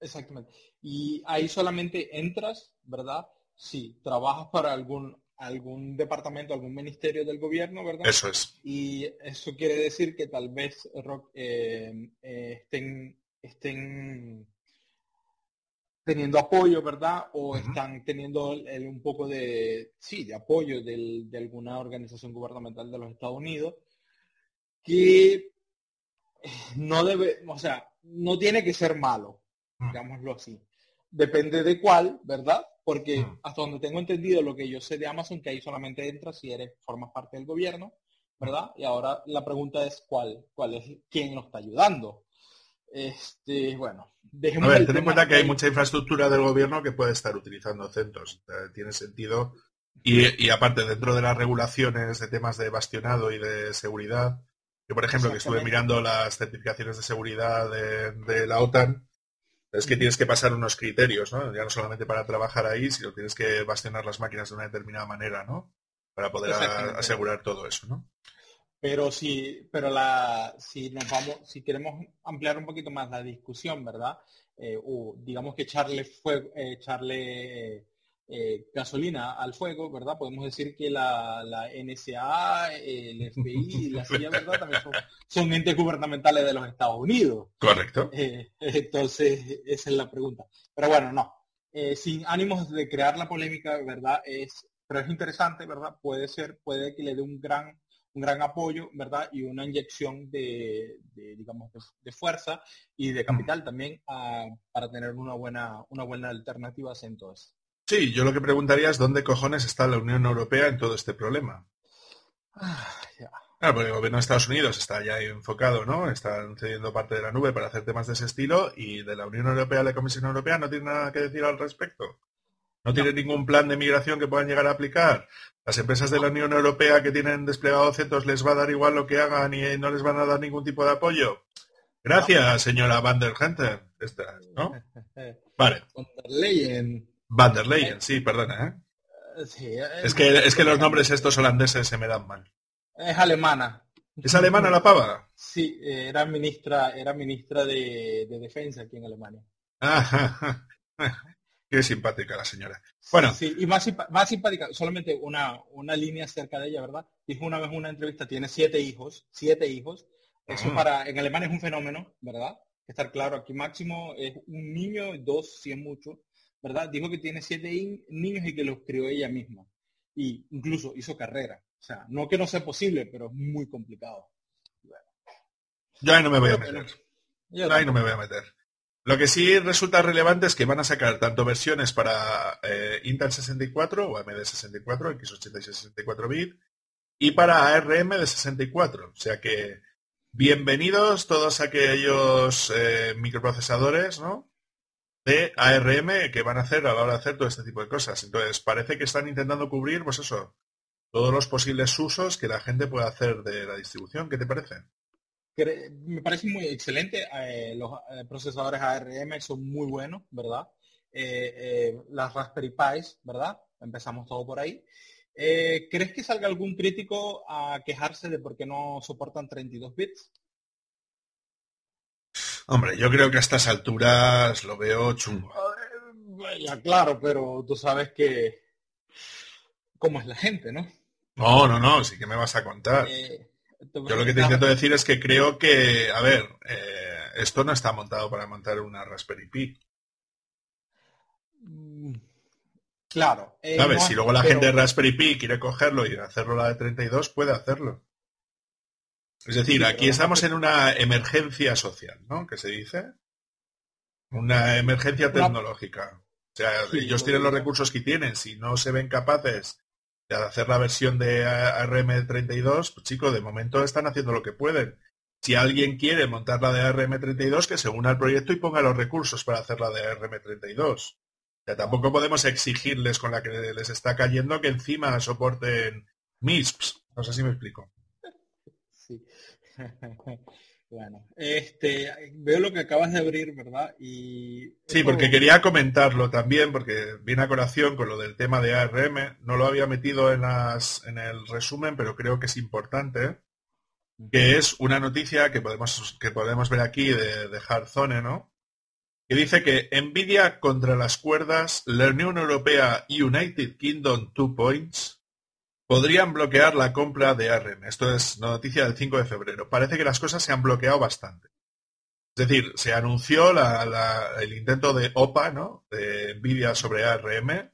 Exactamente. Y ahí solamente entras, ¿verdad? Si trabajas para algún algún departamento, algún ministerio del gobierno, ¿verdad? Eso es. Y eso quiere decir que tal vez eh, eh, estén, estén teniendo apoyo, ¿verdad? O están teniendo un poco de, sí, de apoyo de alguna organización gubernamental de los Estados Unidos que no debe, o sea, no tiene que ser malo, mm. digámoslo así. Depende de cuál, ¿verdad? Porque hasta donde tengo entendido lo que yo sé de Amazon, que ahí solamente entras si eres, formas parte del gobierno, ¿verdad? Y ahora la pregunta es cuál, cuál es, quién nos está ayudando. Este, bueno, A ver, ten en cuenta que hay mucha infraestructura del gobierno que puede estar utilizando centros. tiene sentido. Y, y, aparte, dentro de las regulaciones de temas de bastionado y de seguridad, yo, por ejemplo, que estuve mirando las certificaciones de seguridad de, la OTAN, es que tienes que pasar unos criterios, ¿no? Ya no solamente para trabajar ahí, sino tienes que bastionar las máquinas de una determinada manera, ¿no? Para poder asegurar todo eso, ¿no? Pero si, pero la, si nos vamos, si queremos ampliar un poquito más la discusión, ¿verdad? Eh, o digamos que echarle fuego, eh, echarle eh, gasolina al fuego, ¿verdad? Podemos decir que la, la NSA, el FBI y la CIA, ¿verdad? También son, entes gubernamentales de los Estados Unidos. Correcto. Eh, entonces, esa es la pregunta. Pero bueno, no. Eh, sin ánimos de crear la polémica, ¿verdad? Es, pero es interesante, ¿verdad? Puede ser, puede que le dé un gran un gran apoyo, ¿verdad? Y una inyección de, digamos, de, fuerza y de capital también para tener una buena, una buena alternativa en todo eso. Sí, yo lo que preguntaría es dónde cojones está la Unión Europea en todo este problema. Ah, claro, porque el gobierno de Estados Unidos está ya enfocado, ¿no? Están cediendo parte de la nube para hacer temas de ese estilo y de la Unión Europea, la Comisión Europea no tiene nada que decir al respecto. No, tiene ningún plan de migración que puedan llegar a aplicar. Las empresas de la Unión Europea que tienen desplegado centros les va a dar igual lo que hagan y no les van a dar ningún tipo de apoyo. Gracias, señora Van der Hunter. ¿no? Vale. Van der Leyen, sí, perdona. ¿eh? es, que, es que los nombres estos holandeses se me dan mal. Es alemana. ¿Es alemana la pava? Sí, era ministra, era ministra de, defensa aquí en Alemania. qué simpática la señora. Bueno. Sí, y más, más simpática, solamente una, una línea cerca de ella, ¿verdad? Dijo una vez en una entrevista, tiene siete hijos, siete hijos. Eso para, en Alemania es un fenómeno, ¿verdad? Estar claro, aquí máximo es un niño, dos, cien mucho. ¿Verdad? Dijo que tiene siete niños y que los crió ella misma. Y incluso hizo carrera. O sea, no que no sea posible, pero es muy complicado. Yo ahí no me voy a meter. Yo ahí no me voy a meter. Lo que sí resulta relevante es que van a sacar tanto versiones para eh, Intel 64 o AMD 64, X86 64 bit, y para ARM de 64. O sea que bienvenidos todos aquellos eh, microprocesadores, ¿no? De ARM que van a hacer a la hora de hacer todo este tipo de cosas. Entonces, parece que están intentando cubrir, pues eso, todos los posibles usos que la gente pueda hacer de la distribución. ¿Qué te parece? Me parece muy excelente. Eh, los eh, procesadores ARM son muy buenos, ¿verdad? Eh, las Raspberry Pis, ¿verdad? Empezamos todo por ahí. ¿Crees que salga algún crítico a quejarse de por qué no soportan 32 bits? Hombre, yo creo que a estas alturas lo veo chungo. Ya, claro, pero tú sabes que cómo es la gente, ¿no? No, no, no, sí que me vas a contar. Eh, Yo lo que te intento decir es que creo que, a ver, eh, esto no está montado para montar una Raspberry Pi. Mm, claro. Eh, ¿Sabes? si luego la gente de Raspberry Pi quiere cogerlo y hacerlo la de 32, puede hacerlo. Es decir, aquí estamos en una emergencia social, ¿no? Que se dice. Una emergencia tecnológica. O sea, ellos tienen los recursos que tienen. Si no se ven capaces de hacer la versión de ARM32, pues chicos, de momento están haciendo lo que pueden. Si alguien quiere montar la de ARM32, que se una al proyecto y ponga los recursos para hacer la de ARM32. O sea, tampoco podemos exigirles con la que les está cayendo que encima soporten MISPs. No sé si me explico. Sí. Bueno, este, veo lo que acabas de abrir, ¿verdad? Y sí, porque quería comentarlo también, porque viene a colación con lo del tema de ARM. No lo había metido en, las, en el resumen, pero creo que es importante, que es una noticia que podemos, que podemos ver aquí de, de Hardzone, ¿no? Que dice que Nvidia contra las cuerdas, la Unión Europea United Kingdom Two Points podrían bloquear la compra de ARM. Esto es noticia del 5 de febrero. Parece que las cosas se han bloqueado bastante. Es decir, se anunció el intento de OPA, ¿no? De Nvidia sobre ARM,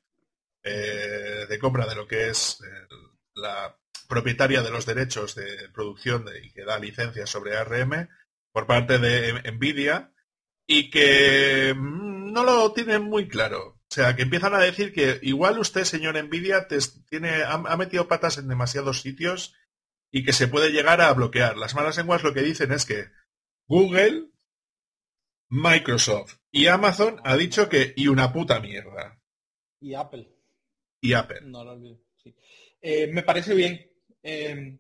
eh, de compra de lo que es eh, la propietaria de los derechos de producción y que da licencias sobre ARM por parte de Nvidia y que mm, no lo tienen muy claro. O sea, que empiezan a decir que igual usted, señor Nvidia, tiene, ha, metido patas en demasiados sitios y que se puede llegar a bloquear. Las malas lenguas lo que dicen es que Google, Microsoft y Amazon ha dicho que y una puta mierda. Y Apple. Y Apple. No lo olvido. Eh, me parece bien. Em,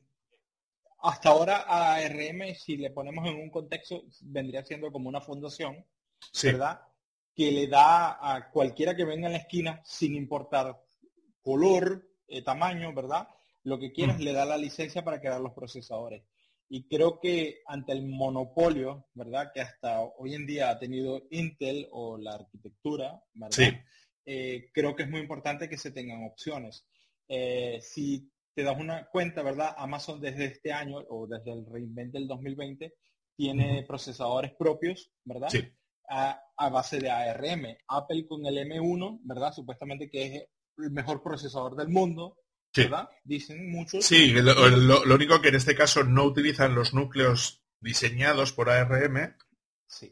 hasta ahora a ARM, si le ponemos en un contexto, vendría siendo como una fundación, ¿verdad? Que le da a cualquiera que venga en la esquina, sin importar color, eh, tamaño, ¿verdad? Lo que quieras, mm. le da la licencia para crear los procesadores. Y creo que ante el monopolio, ¿verdad? Que hasta hoy en día ha tenido Intel o la arquitectura, ¿verdad? Eh, creo que es muy importante que se tengan opciones. Eh, si te das una cuenta, ¿verdad? Amazon desde este año o desde el reinvent del 2020 tiene procesadores propios, ¿verdad? Sí a, base de ARM. Apple con el M1, ¿verdad? Supuestamente que es el mejor procesador del mundo, ¿verdad? Dicen muchos. Sí, lo, único que en este caso no utilizan los núcleos diseñados por ARM, sí.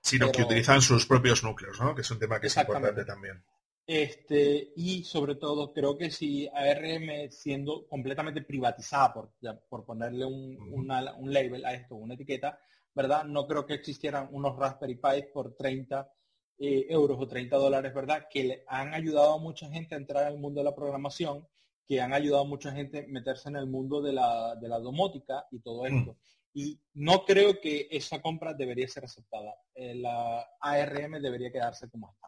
sino que utilizan sus propios núcleos, ¿no? Que es un tema que es importante también. Este, y sobre todo, creo que si ARM siendo completamente privatizada, por, por ponerle un, un label a esto, una etiqueta, ¿verdad? No creo que existieran unos Raspberry Pi por 30 eh, euros o 30 dólares, ¿verdad? Que le han ayudado a mucha gente a entrar al mundo de la programación, que han ayudado a mucha gente a meterse en el mundo de la, domótica y todo mm. esto. Y no creo que esa compra debería ser aceptada. Eh, la ARM debería quedarse como está.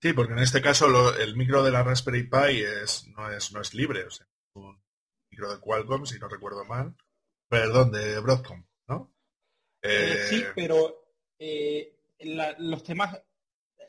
Sí, porque en este caso el micro de la Raspberry Pi es, no, es, no es libre, o sea, un micro de Qualcomm, si no recuerdo mal. Perdón, de Broadcom, ¿no? Eh, sí, pero eh, los temas,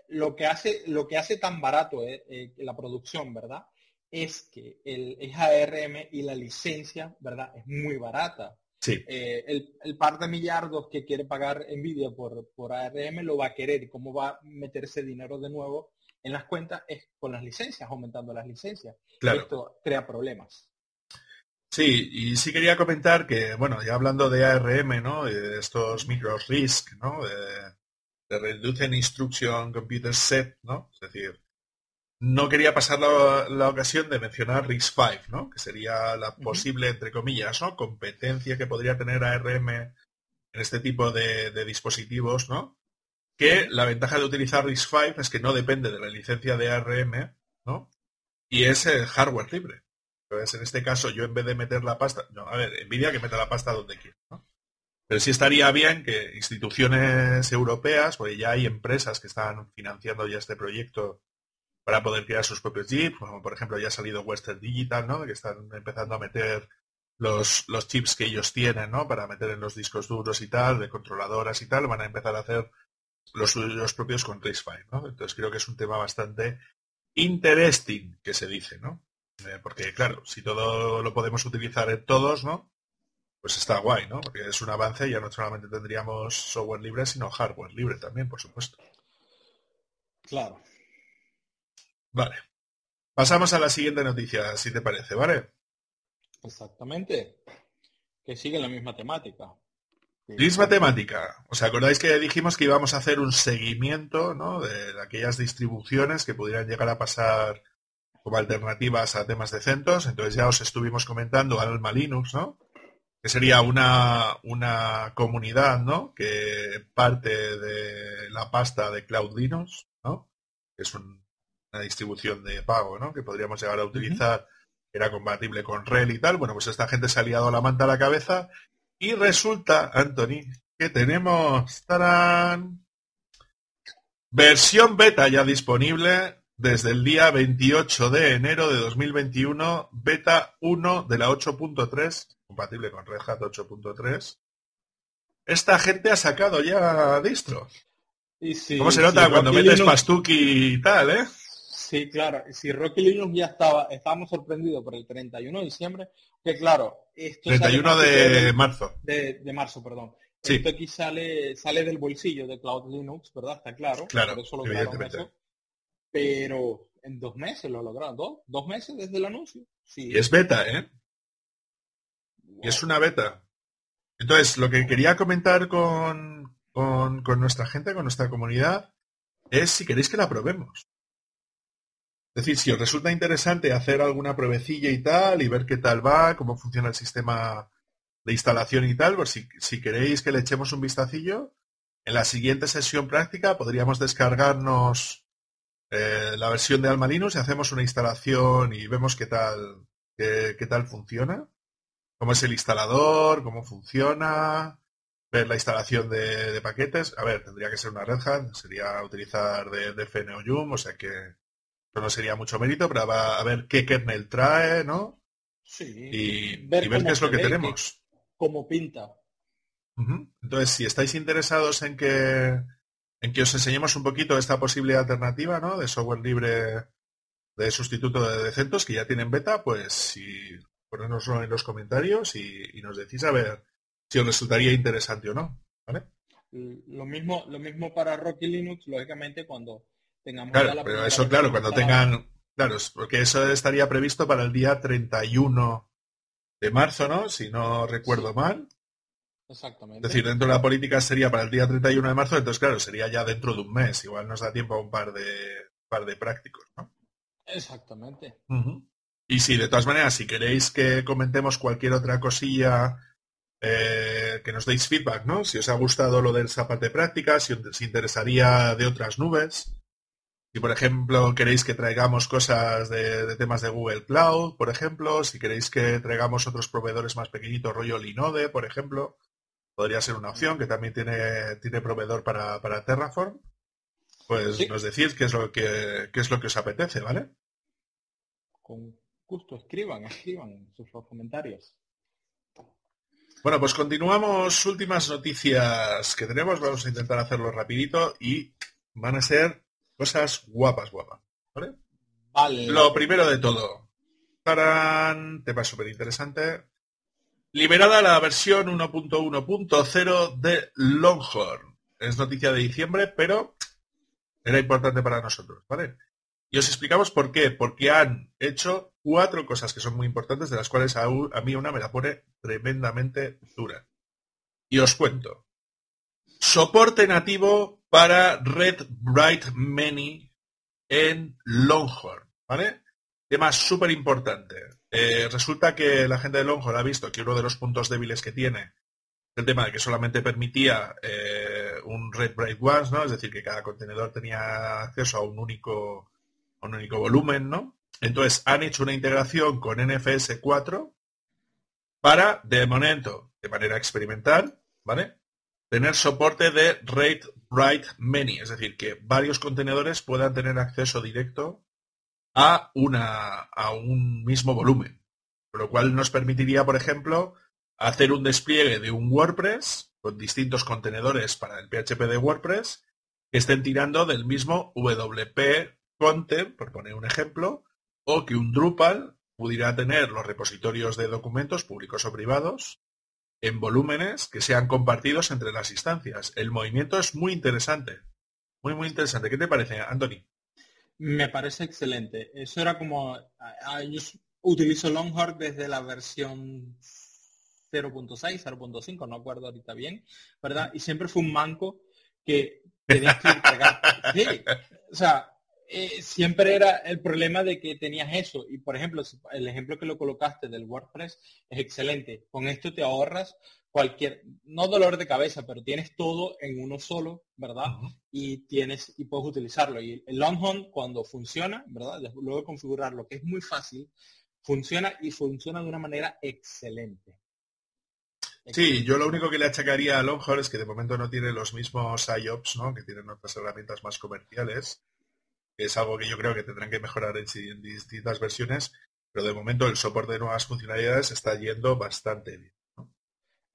lo que hace, lo que hace tan barato eh, la producción, ¿verdad? Es que el, es ARM y la licencia, ¿verdad? Es muy barata. Sí. el, par de millardos que quiere pagar Nvidia por, por ARM lo va a querer. ¿Y cómo va a meterse dinero de nuevo en las cuentas? Es con las licencias, aumentando las licencias. Claro. Esto crea problemas. Sí, y sí quería comentar que, bueno, ya hablando de ARM, ¿no? De estos micros RISC, ¿no? De, Reducing Instruction Computer Set, ¿no? Es decir, no quería pasar la, ocasión de mencionar RISC-V, ¿no? Que sería la posible, entre comillas, ¿no? Competencia que podría tener ARM en este tipo de, de dispositivos, ¿no? Que la ventaja de utilizar RISC-V es que no depende de la licencia de ARM, ¿no? Y es el hardware libre. Entonces, en este caso, yo en vez de meter la pasta, no, a ver, envidia que meta la pasta donde quiera, ¿no? Pero sí estaría bien que instituciones europeas, porque ya hay empresas que están financiando ya este proyecto para poder crear sus propios chips, como por ejemplo ya ha salido Western Digital, ¿no? Que están empezando a meter los, chips que ellos tienen, ¿no? Para meter en los discos duros y tal, de controladoras y tal, van a empezar a hacer los, los propios con RISC-V. Entonces creo que es un tema bastante interesting, que se dice, ¿no? Eh, porque, claro, si todo lo podemos utilizar en todos, ¿no? pues está guay, ¿no? Porque es un avance, ya no solamente tendríamos software libre, sino hardware libre también, por supuesto. Claro. Vale. Pasamos a la siguiente noticia, si te parece, ¿vale? Exactamente. Que sigue la misma temática. Misma temática. ¿Os acordáis que dijimos que íbamos a hacer un seguimiento ¿no? de aquellas distribuciones que pudieran llegar a pasar como alternativas a temas de CentOS? Entonces ya os estuvimos comentando Alma Linux, ¿no? que sería una, una comunidad, ¿no? Que parte de la pasta de Cloud Linux, ¿no? Que es una distribución de pago, ¿no? Que podríamos llegar a utilizar, era compatible con RHEL y tal. Bueno, pues esta gente se ha liado la manta a la cabeza y resulta, Anthony, que tenemos, ¡tarán! Versión beta ya disponible desde el día 28 de enero de 2021, beta 1 de la 8.3 compatible con Red Hat 8.3, esta gente ha sacado ya distro. Y ¿Cómo se nota cuando metes Pastuki y tal, eh? Sí, claro. Si Rocky Linux ya estaba, estábamos sorprendidos por el 31 de diciembre, que claro, esto 31 de marzo. De, marzo, perdón. Esto aquí sale, sale del bolsillo de Cloud Linux, ¿verdad? Está claro. Claro, Pero en dos meses lo lograron. ¿Dos? ¿Dos meses desde el anuncio? Sí. Y es beta, ¿eh? Y es una beta. Entonces, lo que quería comentar con, con, nuestra gente, con nuestra comunidad, es si queréis que la probemos. Es decir, si os resulta interesante hacer alguna pruebecilla y tal, y ver qué tal va, cómo funciona el sistema de instalación y tal, pues si, si queréis que le echemos un vistacillo, en la siguiente sesión práctica podríamos descargarnos eh, la versión de Alma Linux y hacemos una instalación y vemos qué tal, qué tal funciona cómo es el instalador, cómo funciona, ver la instalación de, paquetes. A ver, tendría que ser una Red Hat, sería utilizar de, de o Yum, o sea que eso no sería mucho mérito, pero va a ver qué kernel trae, ¿no? Sí. Y ver, qué es lo que tenemos. Cómo pinta. Entonces, si estáis interesados en que en que os enseñemos un poquito esta posible alternativa, ¿no? De software libre de sustituto de CentOS que ya tienen beta, pues si ponernoslo en los comentarios y, nos decís a ver si os resultaría interesante o no. ¿vale? Lo mismo, lo mismo para Rocky Linux, lógicamente, cuando tengamos claro, pero eso claro, cuando tengan, claro, porque eso estaría previsto para el día 31 de marzo, ¿no? Si no recuerdo mal. Exactamente. Es decir, dentro de la política sería para el día 31 de marzo, entonces claro, sería ya dentro de un mes. Igual nos da tiempo a un par de par de prácticos, ¿no? Exactamente. Y si de todas maneras, si queréis que comentemos cualquier otra cosilla, eh, que nos deis feedback, ¿no? Si os ha gustado lo del Zapate Práctica, si os interesaría de otras nubes. Si, por ejemplo, queréis que traigamos cosas de, temas de Google Cloud, por ejemplo, si queréis que traigamos otros proveedores más pequeñitos, rollo Linode, por ejemplo, podría ser una opción, que también tiene, tiene proveedor para, Terraform. Pues nos decís qué es lo que qué es lo que os apetece, ¿vale? Justo, escriban, escriban sus comentarios. Bueno, pues continuamos. Últimas noticias que tenemos. Vamos a intentar hacerlo rapidito y van a ser cosas guapas, guapas. ¿Vale? Vale. Lo primero de todo. Para Tema súper interesante. Liberada la versión 1.1.0 de Longhorn. Es noticia de diciembre, pero era importante para nosotros, ¿vale? Y os explicamos por qué. Porque han hecho cuatro cosas que son muy importantes, de las cuales a, mí una me la pone tremendamente dura. Y os cuento. Soporte nativo para Red Bright Many en Longhorn, ¿vale? Tema súper importante. Eh, resulta que la gente de Longhorn ha visto que uno de los puntos débiles que tiene el tema de que solamente permitía eh, un Red Bright Once, ¿no? Es decir, que cada contenedor tenía acceso a un único, un único volumen, ¿no? Entonces, han hecho una integración con NFS 4 para, de momento, de manera experimental, ¿vale? Tener soporte de Rate Write Many, es decir, que varios contenedores puedan tener acceso directo a, un mismo volumen. Lo cual nos permitiría, por ejemplo, hacer un despliegue de un WordPress con distintos contenedores para el PHP de WordPress que estén tirando del mismo WP Content, por poner un ejemplo, o que un Drupal pudiera tener los repositorios de documentos públicos o privados en volúmenes que sean compartidos entre las instancias. El movimiento es muy interesante. Muy, muy interesante. ¿Qué te parece, Anthony? Me parece excelente. Eso era como... Yo utilizo Longhorn desde la versión 0.6, 0.5, no acuerdo ahorita bien, ¿verdad? Y siempre fue un manco que tenías que entregar. Sí, o sea, eh, siempre era el problema de que tenías eso. Y por ejemplo, el ejemplo que lo colocaste del WordPress es excelente. Con esto te ahorras cualquier, no dolor de cabeza, pero tienes todo en uno solo, ¿verdad? Y tienes, y puedes utilizarlo. Y el Longhorn cuando funciona, ¿verdad? Luego de configurarlo, que es muy fácil, funciona y funciona de una manera excelente. Sí, yo lo único que le achacaría a Longhorn es que de momento no tiene los mismos IOPS, ¿no? Que tienen otras herramientas más comerciales es algo que yo creo que tendrán que mejorar en, distintas versiones, pero de momento el soporte de nuevas funcionalidades está yendo bastante bien.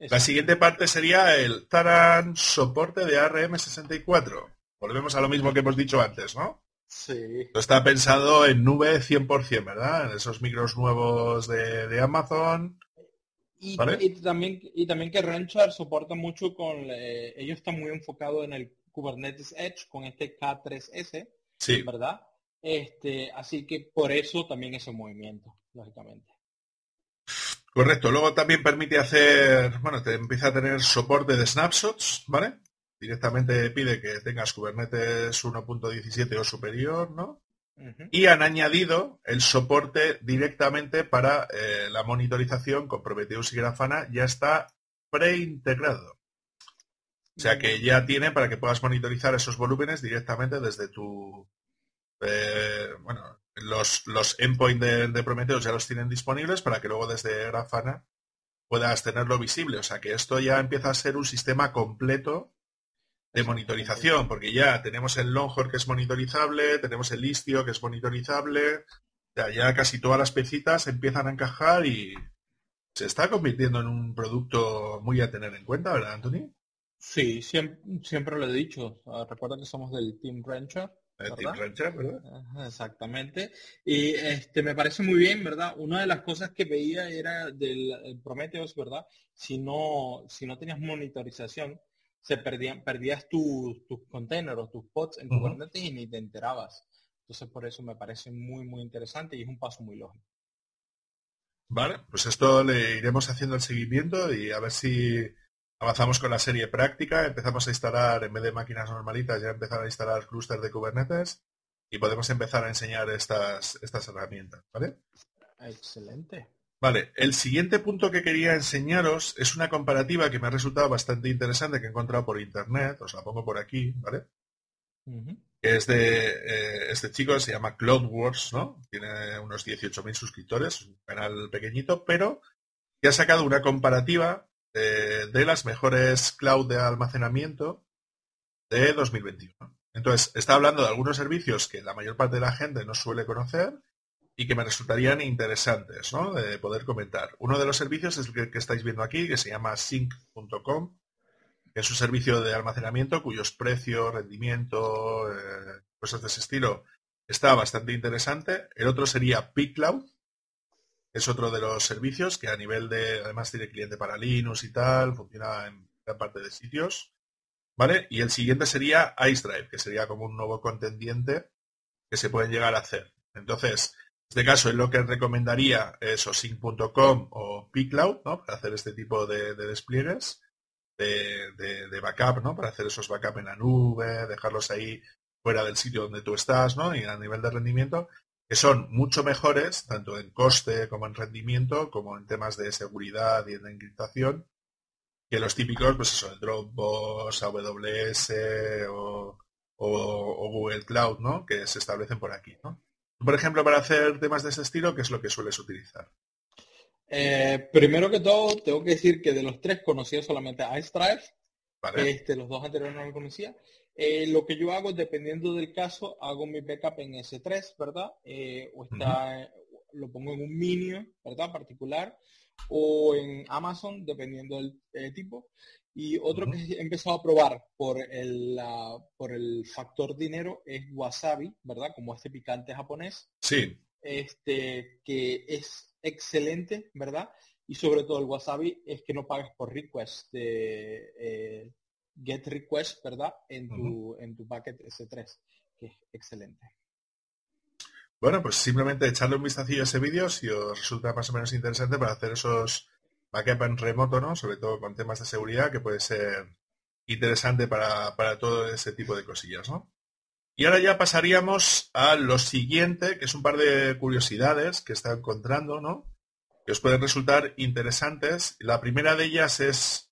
La siguiente parte sería el Taran soporte de ARM64. Volvemos a lo mismo que hemos dicho antes, ¿no? Sí. está pensado en nube 100%, ¿verdad? En esos micros nuevos de, Amazon. Y, también, y también que Rancher soporta mucho con... Eh, ellos están muy enfocados en el Kubernetes Edge con este K3S Sí. ¿Verdad? Este, así que por eso también ese movimiento, lógicamente. Correcto. Luego también permite hacer, bueno, te empieza a tener soporte de snapshots, ¿vale? Directamente pide que tengas Kubernetes 1.17 o superior, ¿no? Y han añadido el soporte directamente para eh, la monitorización con Prometheus y Grafana, ya está preintegrado. O sea que ya tiene para que puedas monitorizar esos volúmenes directamente desde tu... Eh, bueno, los, los endpoints de, de, Prometheus ya los tienen disponibles para que luego desde Grafana puedas tenerlo visible. O sea que esto ya empieza a ser un sistema completo de monitorización, porque ya tenemos el Longhorn que es monitorizable, tenemos el Istio que es monitorizable, ya, casi todas las pecitas empiezan a encajar y se está convirtiendo en un producto muy a tener en cuenta, ¿verdad, Anthony? Sí, siempre, lo he dicho. Recuerda que somos del Team Rancher. Exactamente. Y este me parece muy bien, ¿verdad? Una de las cosas que veía era del Prometheus, ¿verdad? Si no, si no tenías monitorización, se perdían, perdías tus containers tus pods en Kubernetes y ni te enterabas. Entonces por eso me parece muy, muy interesante y es un paso muy lógico. Vale, pues esto le iremos haciendo el seguimiento y a ver si Avanzamos con la serie práctica, empezamos a instalar, en vez de máquinas normalitas, ya empezar a instalar clústeres de Kubernetes y podemos empezar a enseñar estas, estas herramientas, ¿vale? Excelente. Vale, el siguiente punto que quería enseñaros es una comparativa que me ha resultado bastante interesante que he encontrado por internet, os la pongo por aquí, ¿vale? es de eh, este chico, se llama CloudWars, ¿no? Tiene unos 18.000 suscriptores, un canal pequeñito, pero que ha sacado una comparativa de, las mejores cloud de almacenamiento de 2021. Entonces, está hablando de algunos servicios que la mayor parte de la gente no suele conocer y que me resultarían interesantes ¿no? de poder comentar. Uno de los servicios es el que, estáis viendo aquí, que se llama sync.com, que es un servicio de almacenamiento cuyos precios, rendimiento, eh, cosas de ese estilo, está bastante interesante. El otro sería pCloud, es otro de los servicios que a nivel de, además tiene cliente para Linux y tal, funciona en gran parte de sitios. ¿Vale? Y el siguiente sería iSdrive, que sería como un nuevo contendiente que se pueden llegar a hacer. Entonces, en este caso es lo que recomendaría es o sync.com o pCloud, ¿no? Para hacer este tipo de, despliegues de, de, backup, ¿no? Para hacer esos backup en la nube, dejarlos ahí fuera del sitio donde tú estás, ¿no? Y a nivel de rendimiento que son mucho mejores, tanto en coste como en rendimiento, como en temas de seguridad y de encriptación, que los típicos, pues eso, el Dropbox, AWS o, Google Cloud, ¿no? Que se establecen por aquí, ¿no? Por ejemplo, para hacer temas de ese estilo, ¿qué es lo que sueles utilizar? Eh, primero que todo, tengo que decir que de los tres conocía solamente iStrive. Vale. Este, los dos anteriores no lo conocía. Eh, lo que yo hago, dependiendo del caso, hago mi backup en S3, ¿verdad? Eh, o está, lo pongo en un Minion, ¿verdad? Particular, o en Amazon, dependiendo del tipo. Y otro que he empezado a probar por el, por el factor dinero es wasabi, ¿verdad? Como este picante japonés. Sí. Este, que es excelente, ¿verdad? Y sobre todo el Wasabi es que no pagas por request de eh, get request, ¿verdad? En tu, en tu bucket S3, que es excelente. Bueno, pues simplemente echarle un vistacillo a ese vídeo si os resulta más o menos interesante para hacer esos backup en remoto, ¿no? Sobre todo con temas de seguridad, que puede ser interesante para, para todo ese tipo de cosillas, ¿no? Y ahora ya pasaríamos a lo siguiente, que es un par de curiosidades que está encontrando, ¿no? Que os pueden resultar interesantes. La primera de ellas es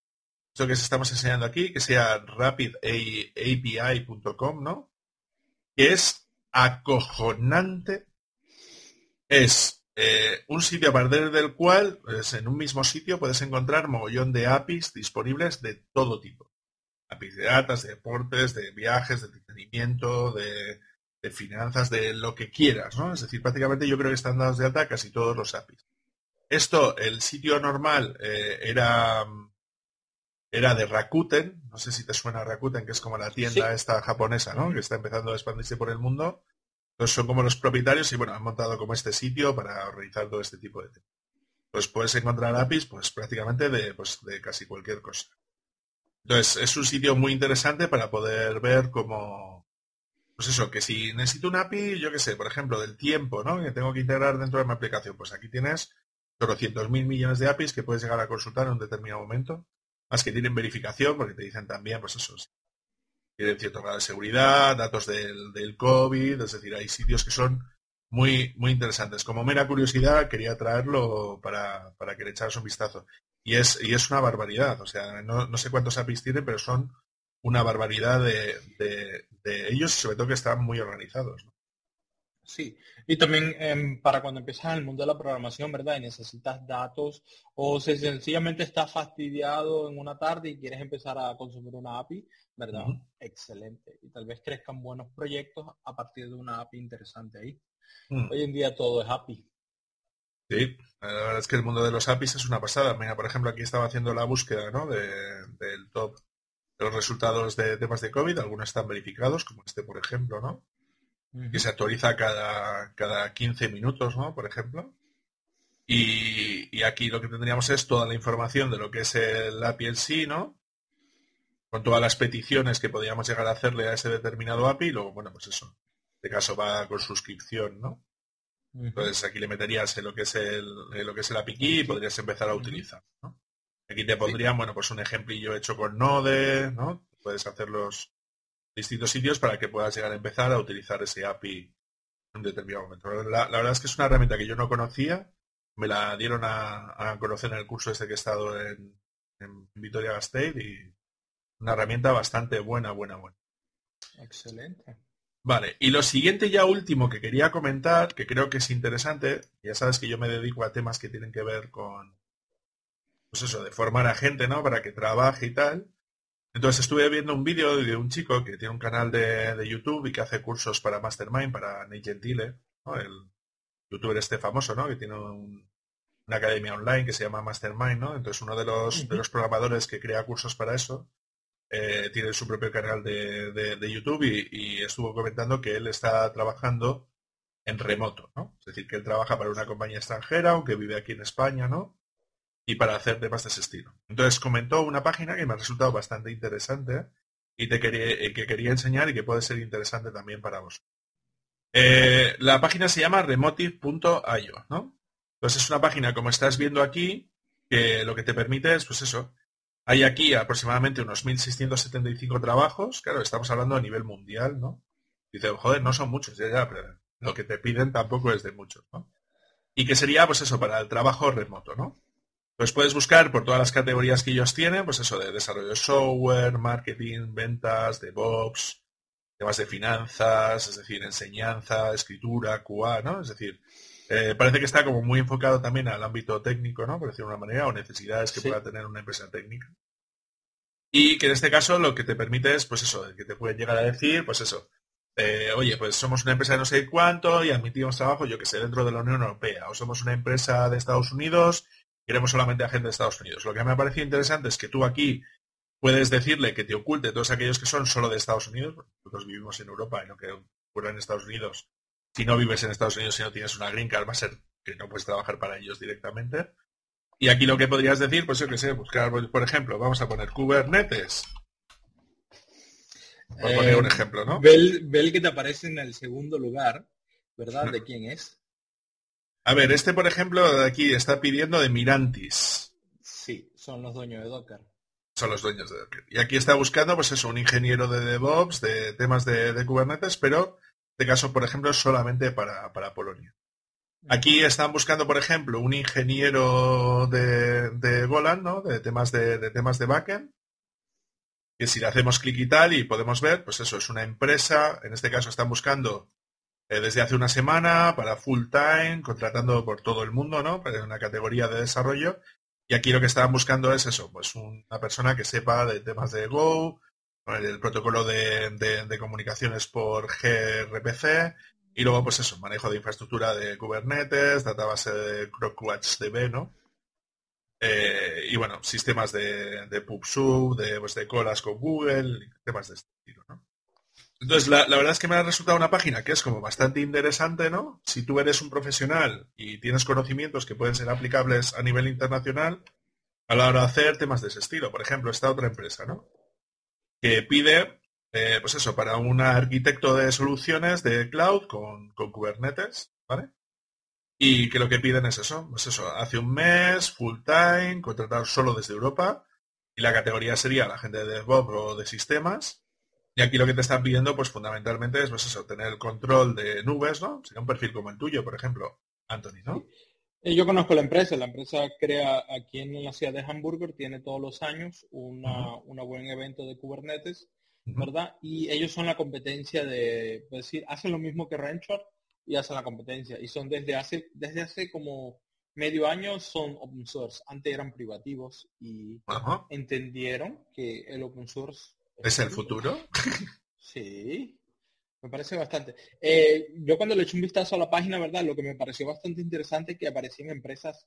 esto que os estamos enseñando aquí, que sea rapidapi.com, ¿no? Es acojonante. Es eh, un sitio a partir del cual, pues, en un mismo sitio, puedes encontrar mogollón de APIs disponibles de todo tipo. APIs de datas, de deportes, de viajes, de entretenimiento, de, finanzas, de lo que quieras, ¿no? Es decir, prácticamente yo creo que están dados de alta casi todos los APIs. Esto, el sitio normal eh, era, era de Rakuten, no sé si te suena Rakuten, que es como la tienda esta japonesa, ¿no? Que está empezando a expandirse por el mundo. Entonces son como los propietarios y bueno, han montado como este sitio para organizar todo este tipo de temas. Pues puedes encontrar APIs pues prácticamente de, pues, de casi cualquier cosa. Entonces, es un sitio muy interesante para poder ver cómo, pues eso, que si necesito un API, yo qué sé, por ejemplo, del tiempo, ¿no? Que tengo que integrar dentro de mi aplicación, pues aquí tienes 200 mil millones de APIs que puedes llegar a consultar en un determinado momento, más que tienen verificación, porque te dicen también, pues eso, tienen cierto grado de seguridad, datos del, del COVID, es decir, hay sitios que son muy, muy interesantes. Como mera curiosidad, quería traerlo para, para que le echaras un vistazo. Y es, y es una barbaridad. O sea, no, sé cuántos APIs tienen, pero son una barbaridad de, de, ellos, sobre todo que están muy organizados. Sí, y también em, para cuando empiezas en el mundo de la programación, ¿verdad? Y necesitas datos o si sencillamente estás fastidiado en una tarde y quieres empezar a consumir una API, ¿verdad? Excelente. Y tal vez crezcan buenos proyectos a partir de una API interesante ahí. Mm. Hoy en día todo es API. Sí, la verdad es que el mundo de los APIs es una pasada. Mira, por ejemplo, aquí estaba haciendo la búsqueda ¿no? de, del top de los resultados de temas de COVID. Algunos están verificados, como este, por ejemplo, ¿no? Que se actualiza cada, cada 15 minutos, ¿no? Por ejemplo. Y, y, aquí lo que tendríamos es toda la información de lo que es el API en sí, ¿no? Con todas las peticiones que podríamos llegar a hacerle a ese determinado API y luego, bueno, pues eso. En este caso va con suscripción, ¿no? Entonces aquí le meterías en lo que es el, lo que es el API y podrías empezar a utilizar. Aquí te pondrían, bueno, pues un ejemplillo hecho con Node, ¿no? Puedes hacer los distintos sitios para que puedas llegar a empezar a utilizar ese API en un determinado momento. La, verdad es que es una herramienta que yo no conocía, me la dieron a, conocer en el curso este que he estado en, en Vitoria Gasteiz y una herramienta bastante buena, buena, buena. Excelente. Vale, y lo siguiente ya último que quería comentar, que creo que es interesante, ya sabes que yo me dedico a temas que tienen que ver con, pues eso, de formar a gente, ¿no? Para que trabaje y tal. Entonces estuve viendo un vídeo de un chico que tiene un canal de, YouTube y que hace cursos para Mastermind, para Nate Gentile, ¿no? El youtuber este famoso, ¿no? Que tiene una academia online que se llama Mastermind, ¿no? Entonces uno de los, de los programadores que crea cursos para eso eh, tiene su propio canal de, YouTube y, estuvo comentando que él está trabajando en remoto, ¿no? Es decir, que él trabaja para una compañía extranjera, aunque vive aquí en España, ¿no? Y para hacer temas de ese estilo. Entonces comentó una página que me ha resultado bastante interesante y te quería, eh, que quería enseñar y que puede ser interesante también para vos. Eh, la página se llama remotive.io, ¿no? Entonces es una página, como estás viendo aquí, que lo que te permite es, pues eso, hay aquí aproximadamente unos 1.675 trabajos, claro, estamos hablando a nivel mundial, ¿no? Dice, joder, no son muchos, ya, ya, pero lo que te piden tampoco es de muchos, ¿no? Y que sería, pues eso, para el trabajo remoto, ¿no? Pues puedes buscar por todas las categorías que ellos tienen, pues eso, de desarrollo de software, marketing, ventas, DevOps, temas de finanzas, es decir, enseñanza, escritura, QA, ¿no? Es decir, eh, parece que está como muy enfocado también al ámbito técnico, ¿no? Por decirlo de una manera, o necesidades que pueda tener una empresa técnica. Y que en este caso lo que te permite es, pues eso, que te pueden llegar a decir, pues eso, eh, oye, pues somos una empresa de no sé cuánto y admitimos trabajo, yo que sé, dentro de la Unión Europea, o somos una empresa de Estados Unidos, queremos solamente a gente de Estados Unidos. Lo que me ha parecido interesante es que tú aquí puedes decirle que te oculte todos aquellos que son solo de Estados Unidos, nosotros vivimos en Europa y lo que ocurre en Estados Unidos si no vives en Estados Unidos y no tienes una green card, va a ser que no puedes trabajar para ellos directamente. Y aquí lo que podrías decir, pues yo que sé, buscar, por ejemplo, vamos a poner Kubernetes. Por poner un Eh, ejemplo, ¿no? Ve el, ve el que te aparece en el segundo lugar, ¿verdad? ¿De quién es? A ver, este, por ejemplo, de aquí está pidiendo de Mirantis. Sí, son los dueños de Docker. Son los dueños de Docker. Y aquí está buscando, pues eso, un ingeniero de DevOps, de temas de, de Kubernetes, pero de caso, por ejemplo, solamente para, para Polonia. Aquí están buscando, por ejemplo, un ingeniero de, de Golan, ¿no? De temas de, de temas de backend. Que si le hacemos clic y tal y podemos ver, pues eso es una empresa. En este caso están buscando desde hace una semana para full time, contratando por todo el mundo, ¿no? Para una categoría de desarrollo. Y aquí lo que estaban buscando es eso, pues una persona que sepa de temas de Go, el protocolo de, de- de comunicaciones por gRPC, y luego pues eso, manejo de infraestructura de Kubernetes, database de CrocWatchDB, ¿no? Eh, y bueno, sistemas de, de PubSub, de, pues, de colas con Google, temas de este estilo, ¿no? Entonces, la, verdad es que me ha resultado una página que es como bastante interesante, ¿no? Si tú eres un profesional y tienes conocimientos que pueden ser aplicables a nivel internacional, a la hora de hacer temas de ese estilo. Por ejemplo, esta otra empresa, ¿no? Que pide, eh, pues eso, para un arquitecto de soluciones de cloud con, con Kubernetes, ¿vale? Y que lo que piden es eso, pues eso, hace un mes, full time, contratar solo desde Europa, y la categoría sería la gente de DevOps o de sistemas, y aquí lo que te están pidiendo, pues fundamentalmente es pues eso, tener el control de nubes, ¿no? Sería un perfil como el tuyo, por ejemplo, Anthony, ¿no? Eh, Yo conozco la empresa, la empresa crea aquí en la ciudad de Hamburger, tiene todos los años una, una buen evento de Kubernetes. ¿verdad? Y ellos son la competencia de, es decir, hacen lo mismo que Rancher y hacen la competencia. Y son desde hace, desde hace como medio año son open source. Antes eran privativos y entendieron que el open source ¿Es el futuro? Sí, me parece bastante. Eh, yo cuando le eché un vistazo a la página, ¿verdad? Lo que me pareció bastante interesante es que aparecían empresas,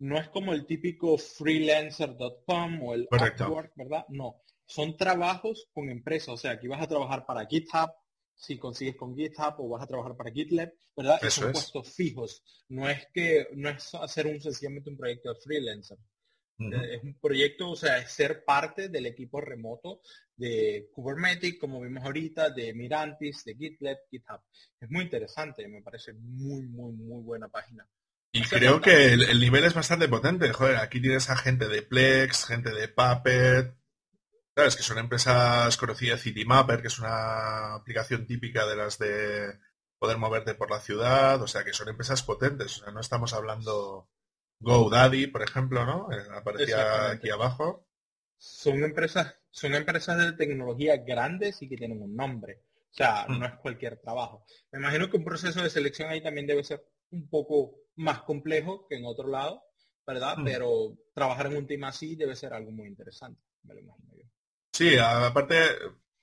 no es como el típico freelancer.com o el Correcto. Upwork, ¿verdad? No, son trabajos con empresas, o sea, aquí vas a trabajar para GitHub, si consigues con GitHub o vas a trabajar para GitLab, ¿verdad? Eso son es. puestos fijos. No es que, no es hacer un sencillamente un proyecto de freelancer. Eh, Es un proyecto, o sea, es ser parte del equipo remoto de Kubernetes, como vimos ahorita, de Mirantis, de GitLab, GitHub. Es muy interesante, me parece muy, muy, muy buena página. Y Hace creo que el, el nivel es bastante potente. Joder, aquí tienes a gente de Plex, gente de Puppet, ¿sabes? Que son empresas conocidas, CityMapper, que es una aplicación típica de las de poder moverte por la ciudad, o sea, que son empresas potentes. O sea, no estamos hablando GoDaddy, por ejemplo, ¿no? Eh, aparecía aquí abajo. Son empresas, son empresas de tecnología grandes y que tienen un nombre. O sea, Mm. no es cualquier trabajo. Me imagino que un proceso de selección ahí también debe ser un poco más complejo que en otro lado, ¿verdad? Mm. Pero trabajar en un team así debe ser algo muy interesante, me lo imagino yo. Sí, aparte,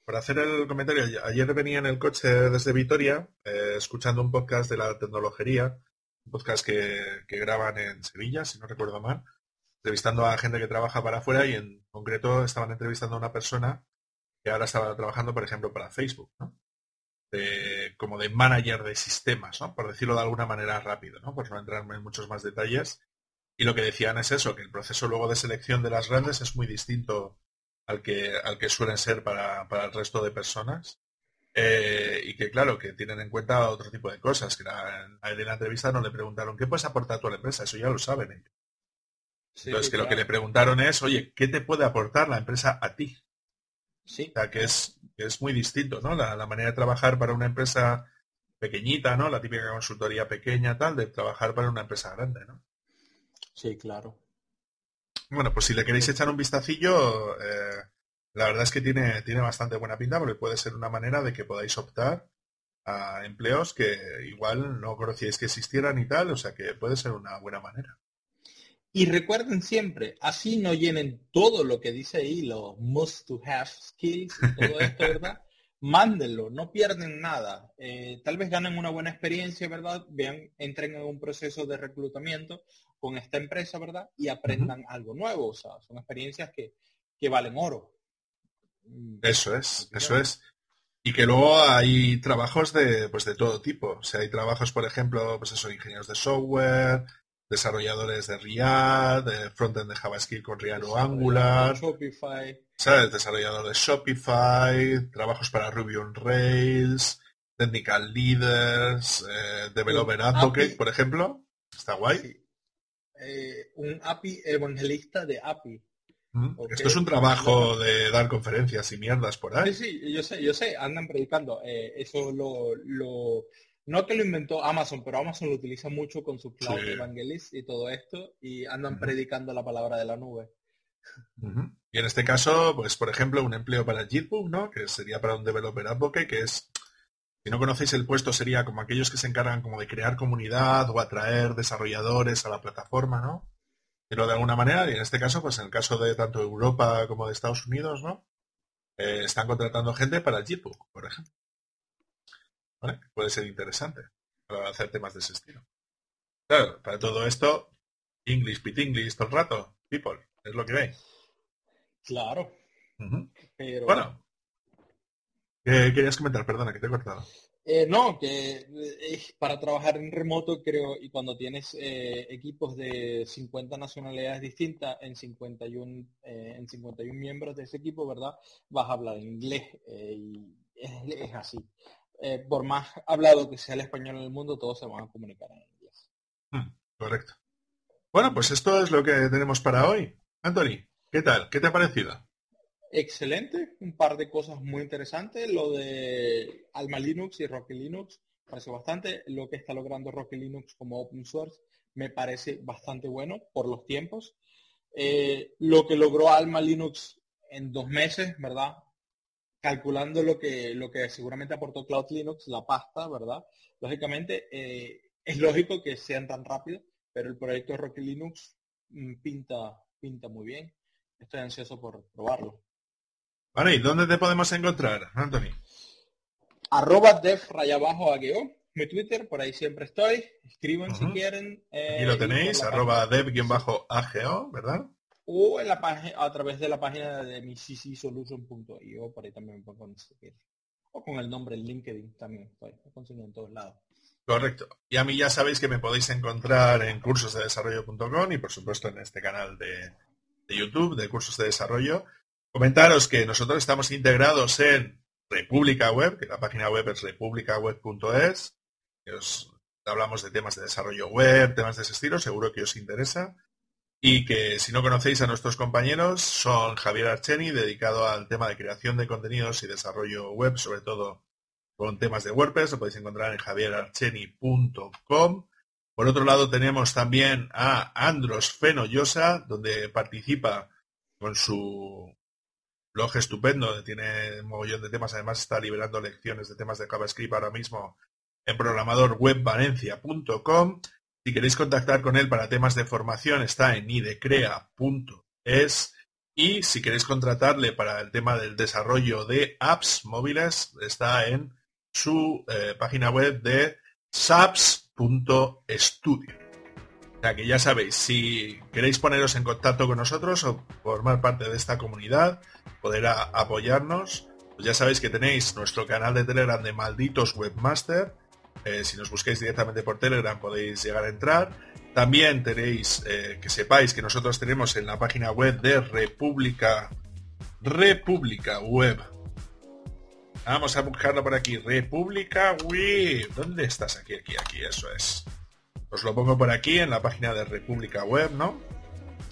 por hacer el comentario, ayer venía en el coche desde Vitoria, eh, escuchando un podcast de la tecnología, podcast que, graban en Sevilla, si no recuerdo mal, entrevistando a gente que trabaja para afuera y en concreto estaban entrevistando a una persona que ahora estaba trabajando, por ejemplo, para Facebook, ¿no? Como de manager de sistemas, ¿no? Por decirlo de alguna manera rápido, ¿no? Por no entrar en muchos más detalles. Y lo que decían es eso, que el proceso luego de selección de las grandes es muy distinto al que, al que suelen ser para el resto de personas. Eh, y que claro, que tienen en cuenta otro tipo de cosas. Que la- en la entrevista no le preguntaron, ¿qué puedes aportar tú a la empresa? Eso ya lo saben. ellos. Sí, Entonces, que lo que le preguntaron es, oye, ¿qué te puede aportar la empresa a ti? Sí, O sea, que es, que es muy distinto, ¿no? La, la manera de trabajar para una empresa pequeñita, ¿no? La típica consultoría pequeña, tal, de trabajar para una empresa grande, ¿no? sí, claro. Bueno, pues si le queréis echar un vistacillo, eh, la verdad es que tiene, tiene bastante buena pinta porque puede ser una manera de que podáis optar a empleos que igual no conocíais que existieran y tal, o sea que puede ser una buena manera. Y recuerden siempre, así no llenen todo lo que dice ahí, los must to have skills todo esto, ¿verdad? Mándenlo, no pierden nada. Eh, tal vez ganen una buena experiencia, ¿verdad? Vean, entren en un proceso de reclutamiento con esta empresa, ¿verdad? Y aprendan algo nuevo. O sea, son experiencias que, que valen oro. Mm, Eso es, eso es. Y que luego hay trabajos de, pues de todo tipo. O sea, hay trabajos, por ejemplo, pues eso, ingenieros de software, desarrolladores de React, de frontend de JavaScript con React o Angular, Shopify. ¿sabes? Desarrollador de Shopify, trabajos para Ruby on Rails, technical leaders, eh, developer advocate, API. por ejemplo. Está guay. Sí. Eh, un API evangelista de API. Mm. Ok. Esto es un trabajo de dar conferencias y mierdas por Sí, ahí. sí, yo sé, yo sé, andan predicando. eh, eso lo, lo, no que lo inventó Amazon, pero Amazon lo utiliza mucho con su Cloud Sí. Evangelist y todo esto, y andan predicando la palabra de la nube. Y en este caso, pues por ejemplo, un empleo para Gitbook, ¿no? Que sería para un developer advocate, que es, si no conocéis el puesto, sería como aquellos que se encargan como de crear comunidad o atraer desarrolladores a la plataforma, ¿no? Pero de alguna manera, y en este caso, pues en el caso de tanto Europa como de Estados Unidos, ¿no? Eh, están contratando gente para Gitbook, por ejemplo. ¿Vale? Puede ser interesante para hacer temas de ese estilo. Claro, para todo esto, English, pit English todo el rato, people, es lo que hay. Claro, pero Bueno, ¿qué querías comentar? Perdona, que te he cortado. Eh, no, que eh, para trabajar en remoto creo, y cuando tienes eh, equipos de 50 nacionalidades distintas en 51, eh, en 51 miembros de ese equipo, ¿verdad? Vas a hablar inglés y es, así. Por más hablado que sea el español en el mundo, todos se van a comunicar en inglés. Hmm, correcto. Bueno, pues esto es lo que tenemos para hoy. Anthony, ¿qué tal? ¿Qué te ha parecido? Excelente, un par de cosas muy interesantes. Lo de Alma Linux y Rocky Linux parece bastante. Lo que está logrando Rocky Linux como open source me parece bastante bueno por los tiempos. Eh, lo que logró Alma Linux en dos meses, ¿verdad? Calculando lo que, lo que seguramente aportó Cloud Linux, la pasta, ¿verdad? Lógicamente, eh, es lógico que sean tan rápidos, pero el proyecto Rocky Linux mm, pinta, pinta muy bien. Estoy ansioso por probarlo. Vale, ¿y dónde te podemos encontrar, Anthony? arroba dev raya abajo agueo, mi Twitter, por ahí siempre estoy. Escriban si quieren. eh, lo y por tenéis, arroba dev-ago, ¿verdad? O en la página, a través de la página de mi ccsolution.io, por ahí también me pueden conseguir. O con el nombre en LinkedIn también estoy. Lo consigo en todos lados. Correcto. Y a mí ya sabéis que me podéis encontrar en cursosdedesarrollo.com y por supuesto en este canal de, de YouTube de cursos de desarrollo. Comentaros que nosotros estamos integrados en República Web, que la página web es republicaweb.es. que os hablamos de temas de desarrollo web, temas de ese estilo, seguro que os interesa. Y que si no conocéis a nuestros compañeros, son Javier Archeni, dedicado al tema de creación de contenidos y desarrollo web, sobre todo con temas de WordPress, lo podéis encontrar en javierarcheni.com. Por otro lado tenemos también a Andros Fenollosa, donde participa con su blog estupendo, tiene un mogollón de temas, además está liberando lecciones de temas de JavaScript ahora mismo en programadorwebvalencia.com. Si queréis contactar con él para temas de formación está en idecrea.es y si queréis contratarle para el tema del desarrollo de apps móviles está en su eh, página web de saps.studio. Que ya sabéis, si queréis poneros en contacto con nosotros o formar parte de esta comunidad, poder apoyarnos, pues ya sabéis que tenéis nuestro canal de Telegram de Malditos Webmaster. Eh, si nos busquéis directamente por Telegram podéis llegar a entrar. También tenéis eh, que sepáis que nosotros tenemos en la página web de República República Web. Vamos a buscarlo por aquí. República Web. ¿Dónde estás? Aquí, aquí, aquí. Eso es. Os lo pongo por aquí en la página de República Web, ¿no?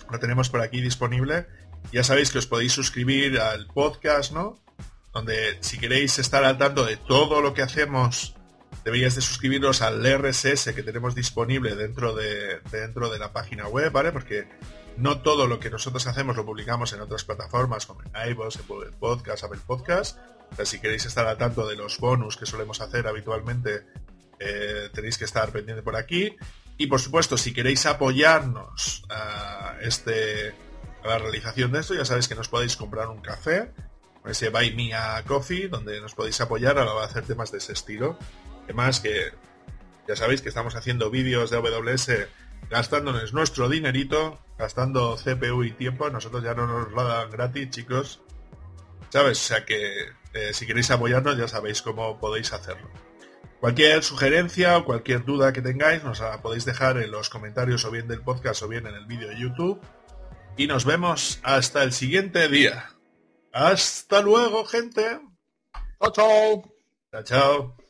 Lo tenemos por aquí disponible. Ya sabéis que os podéis suscribir al podcast, ¿no? Donde si queréis estar al tanto de todo lo que hacemos, deberíais de suscribiros al RSS que tenemos disponible dentro de, dentro de la página web, ¿vale? Porque no todo lo que nosotros hacemos lo publicamos en otras plataformas como en iVoox, Apple Podcast, Apple Podcast. O si queréis estar al tanto de los bonus que solemos hacer habitualmente, eh, tenéis que estar pendiente por aquí. Y por supuesto, si queréis apoyarnos a, este, a la realización de esto, ya sabéis que nos podéis comprar un café, ese Buy Me a Coffee, donde nos podéis apoyar a la hora de hacer temas de ese estilo. Además que ya sabéis que estamos haciendo vídeos de AWS gastándonos nuestro dinerito, gastando CPU y tiempo. Nosotros ya no nos lo dan gratis, chicos. ¿Sabes? O sea que eh, si queréis apoyarnos ya sabéis cómo podéis hacerlo. Cualquier sugerencia o cualquier duda que tengáis nos la podéis dejar en los comentarios o bien del podcast o bien en el vídeo de YouTube. Y nos vemos hasta el siguiente día. Hasta luego, gente. Chao, chao. Chao, chao.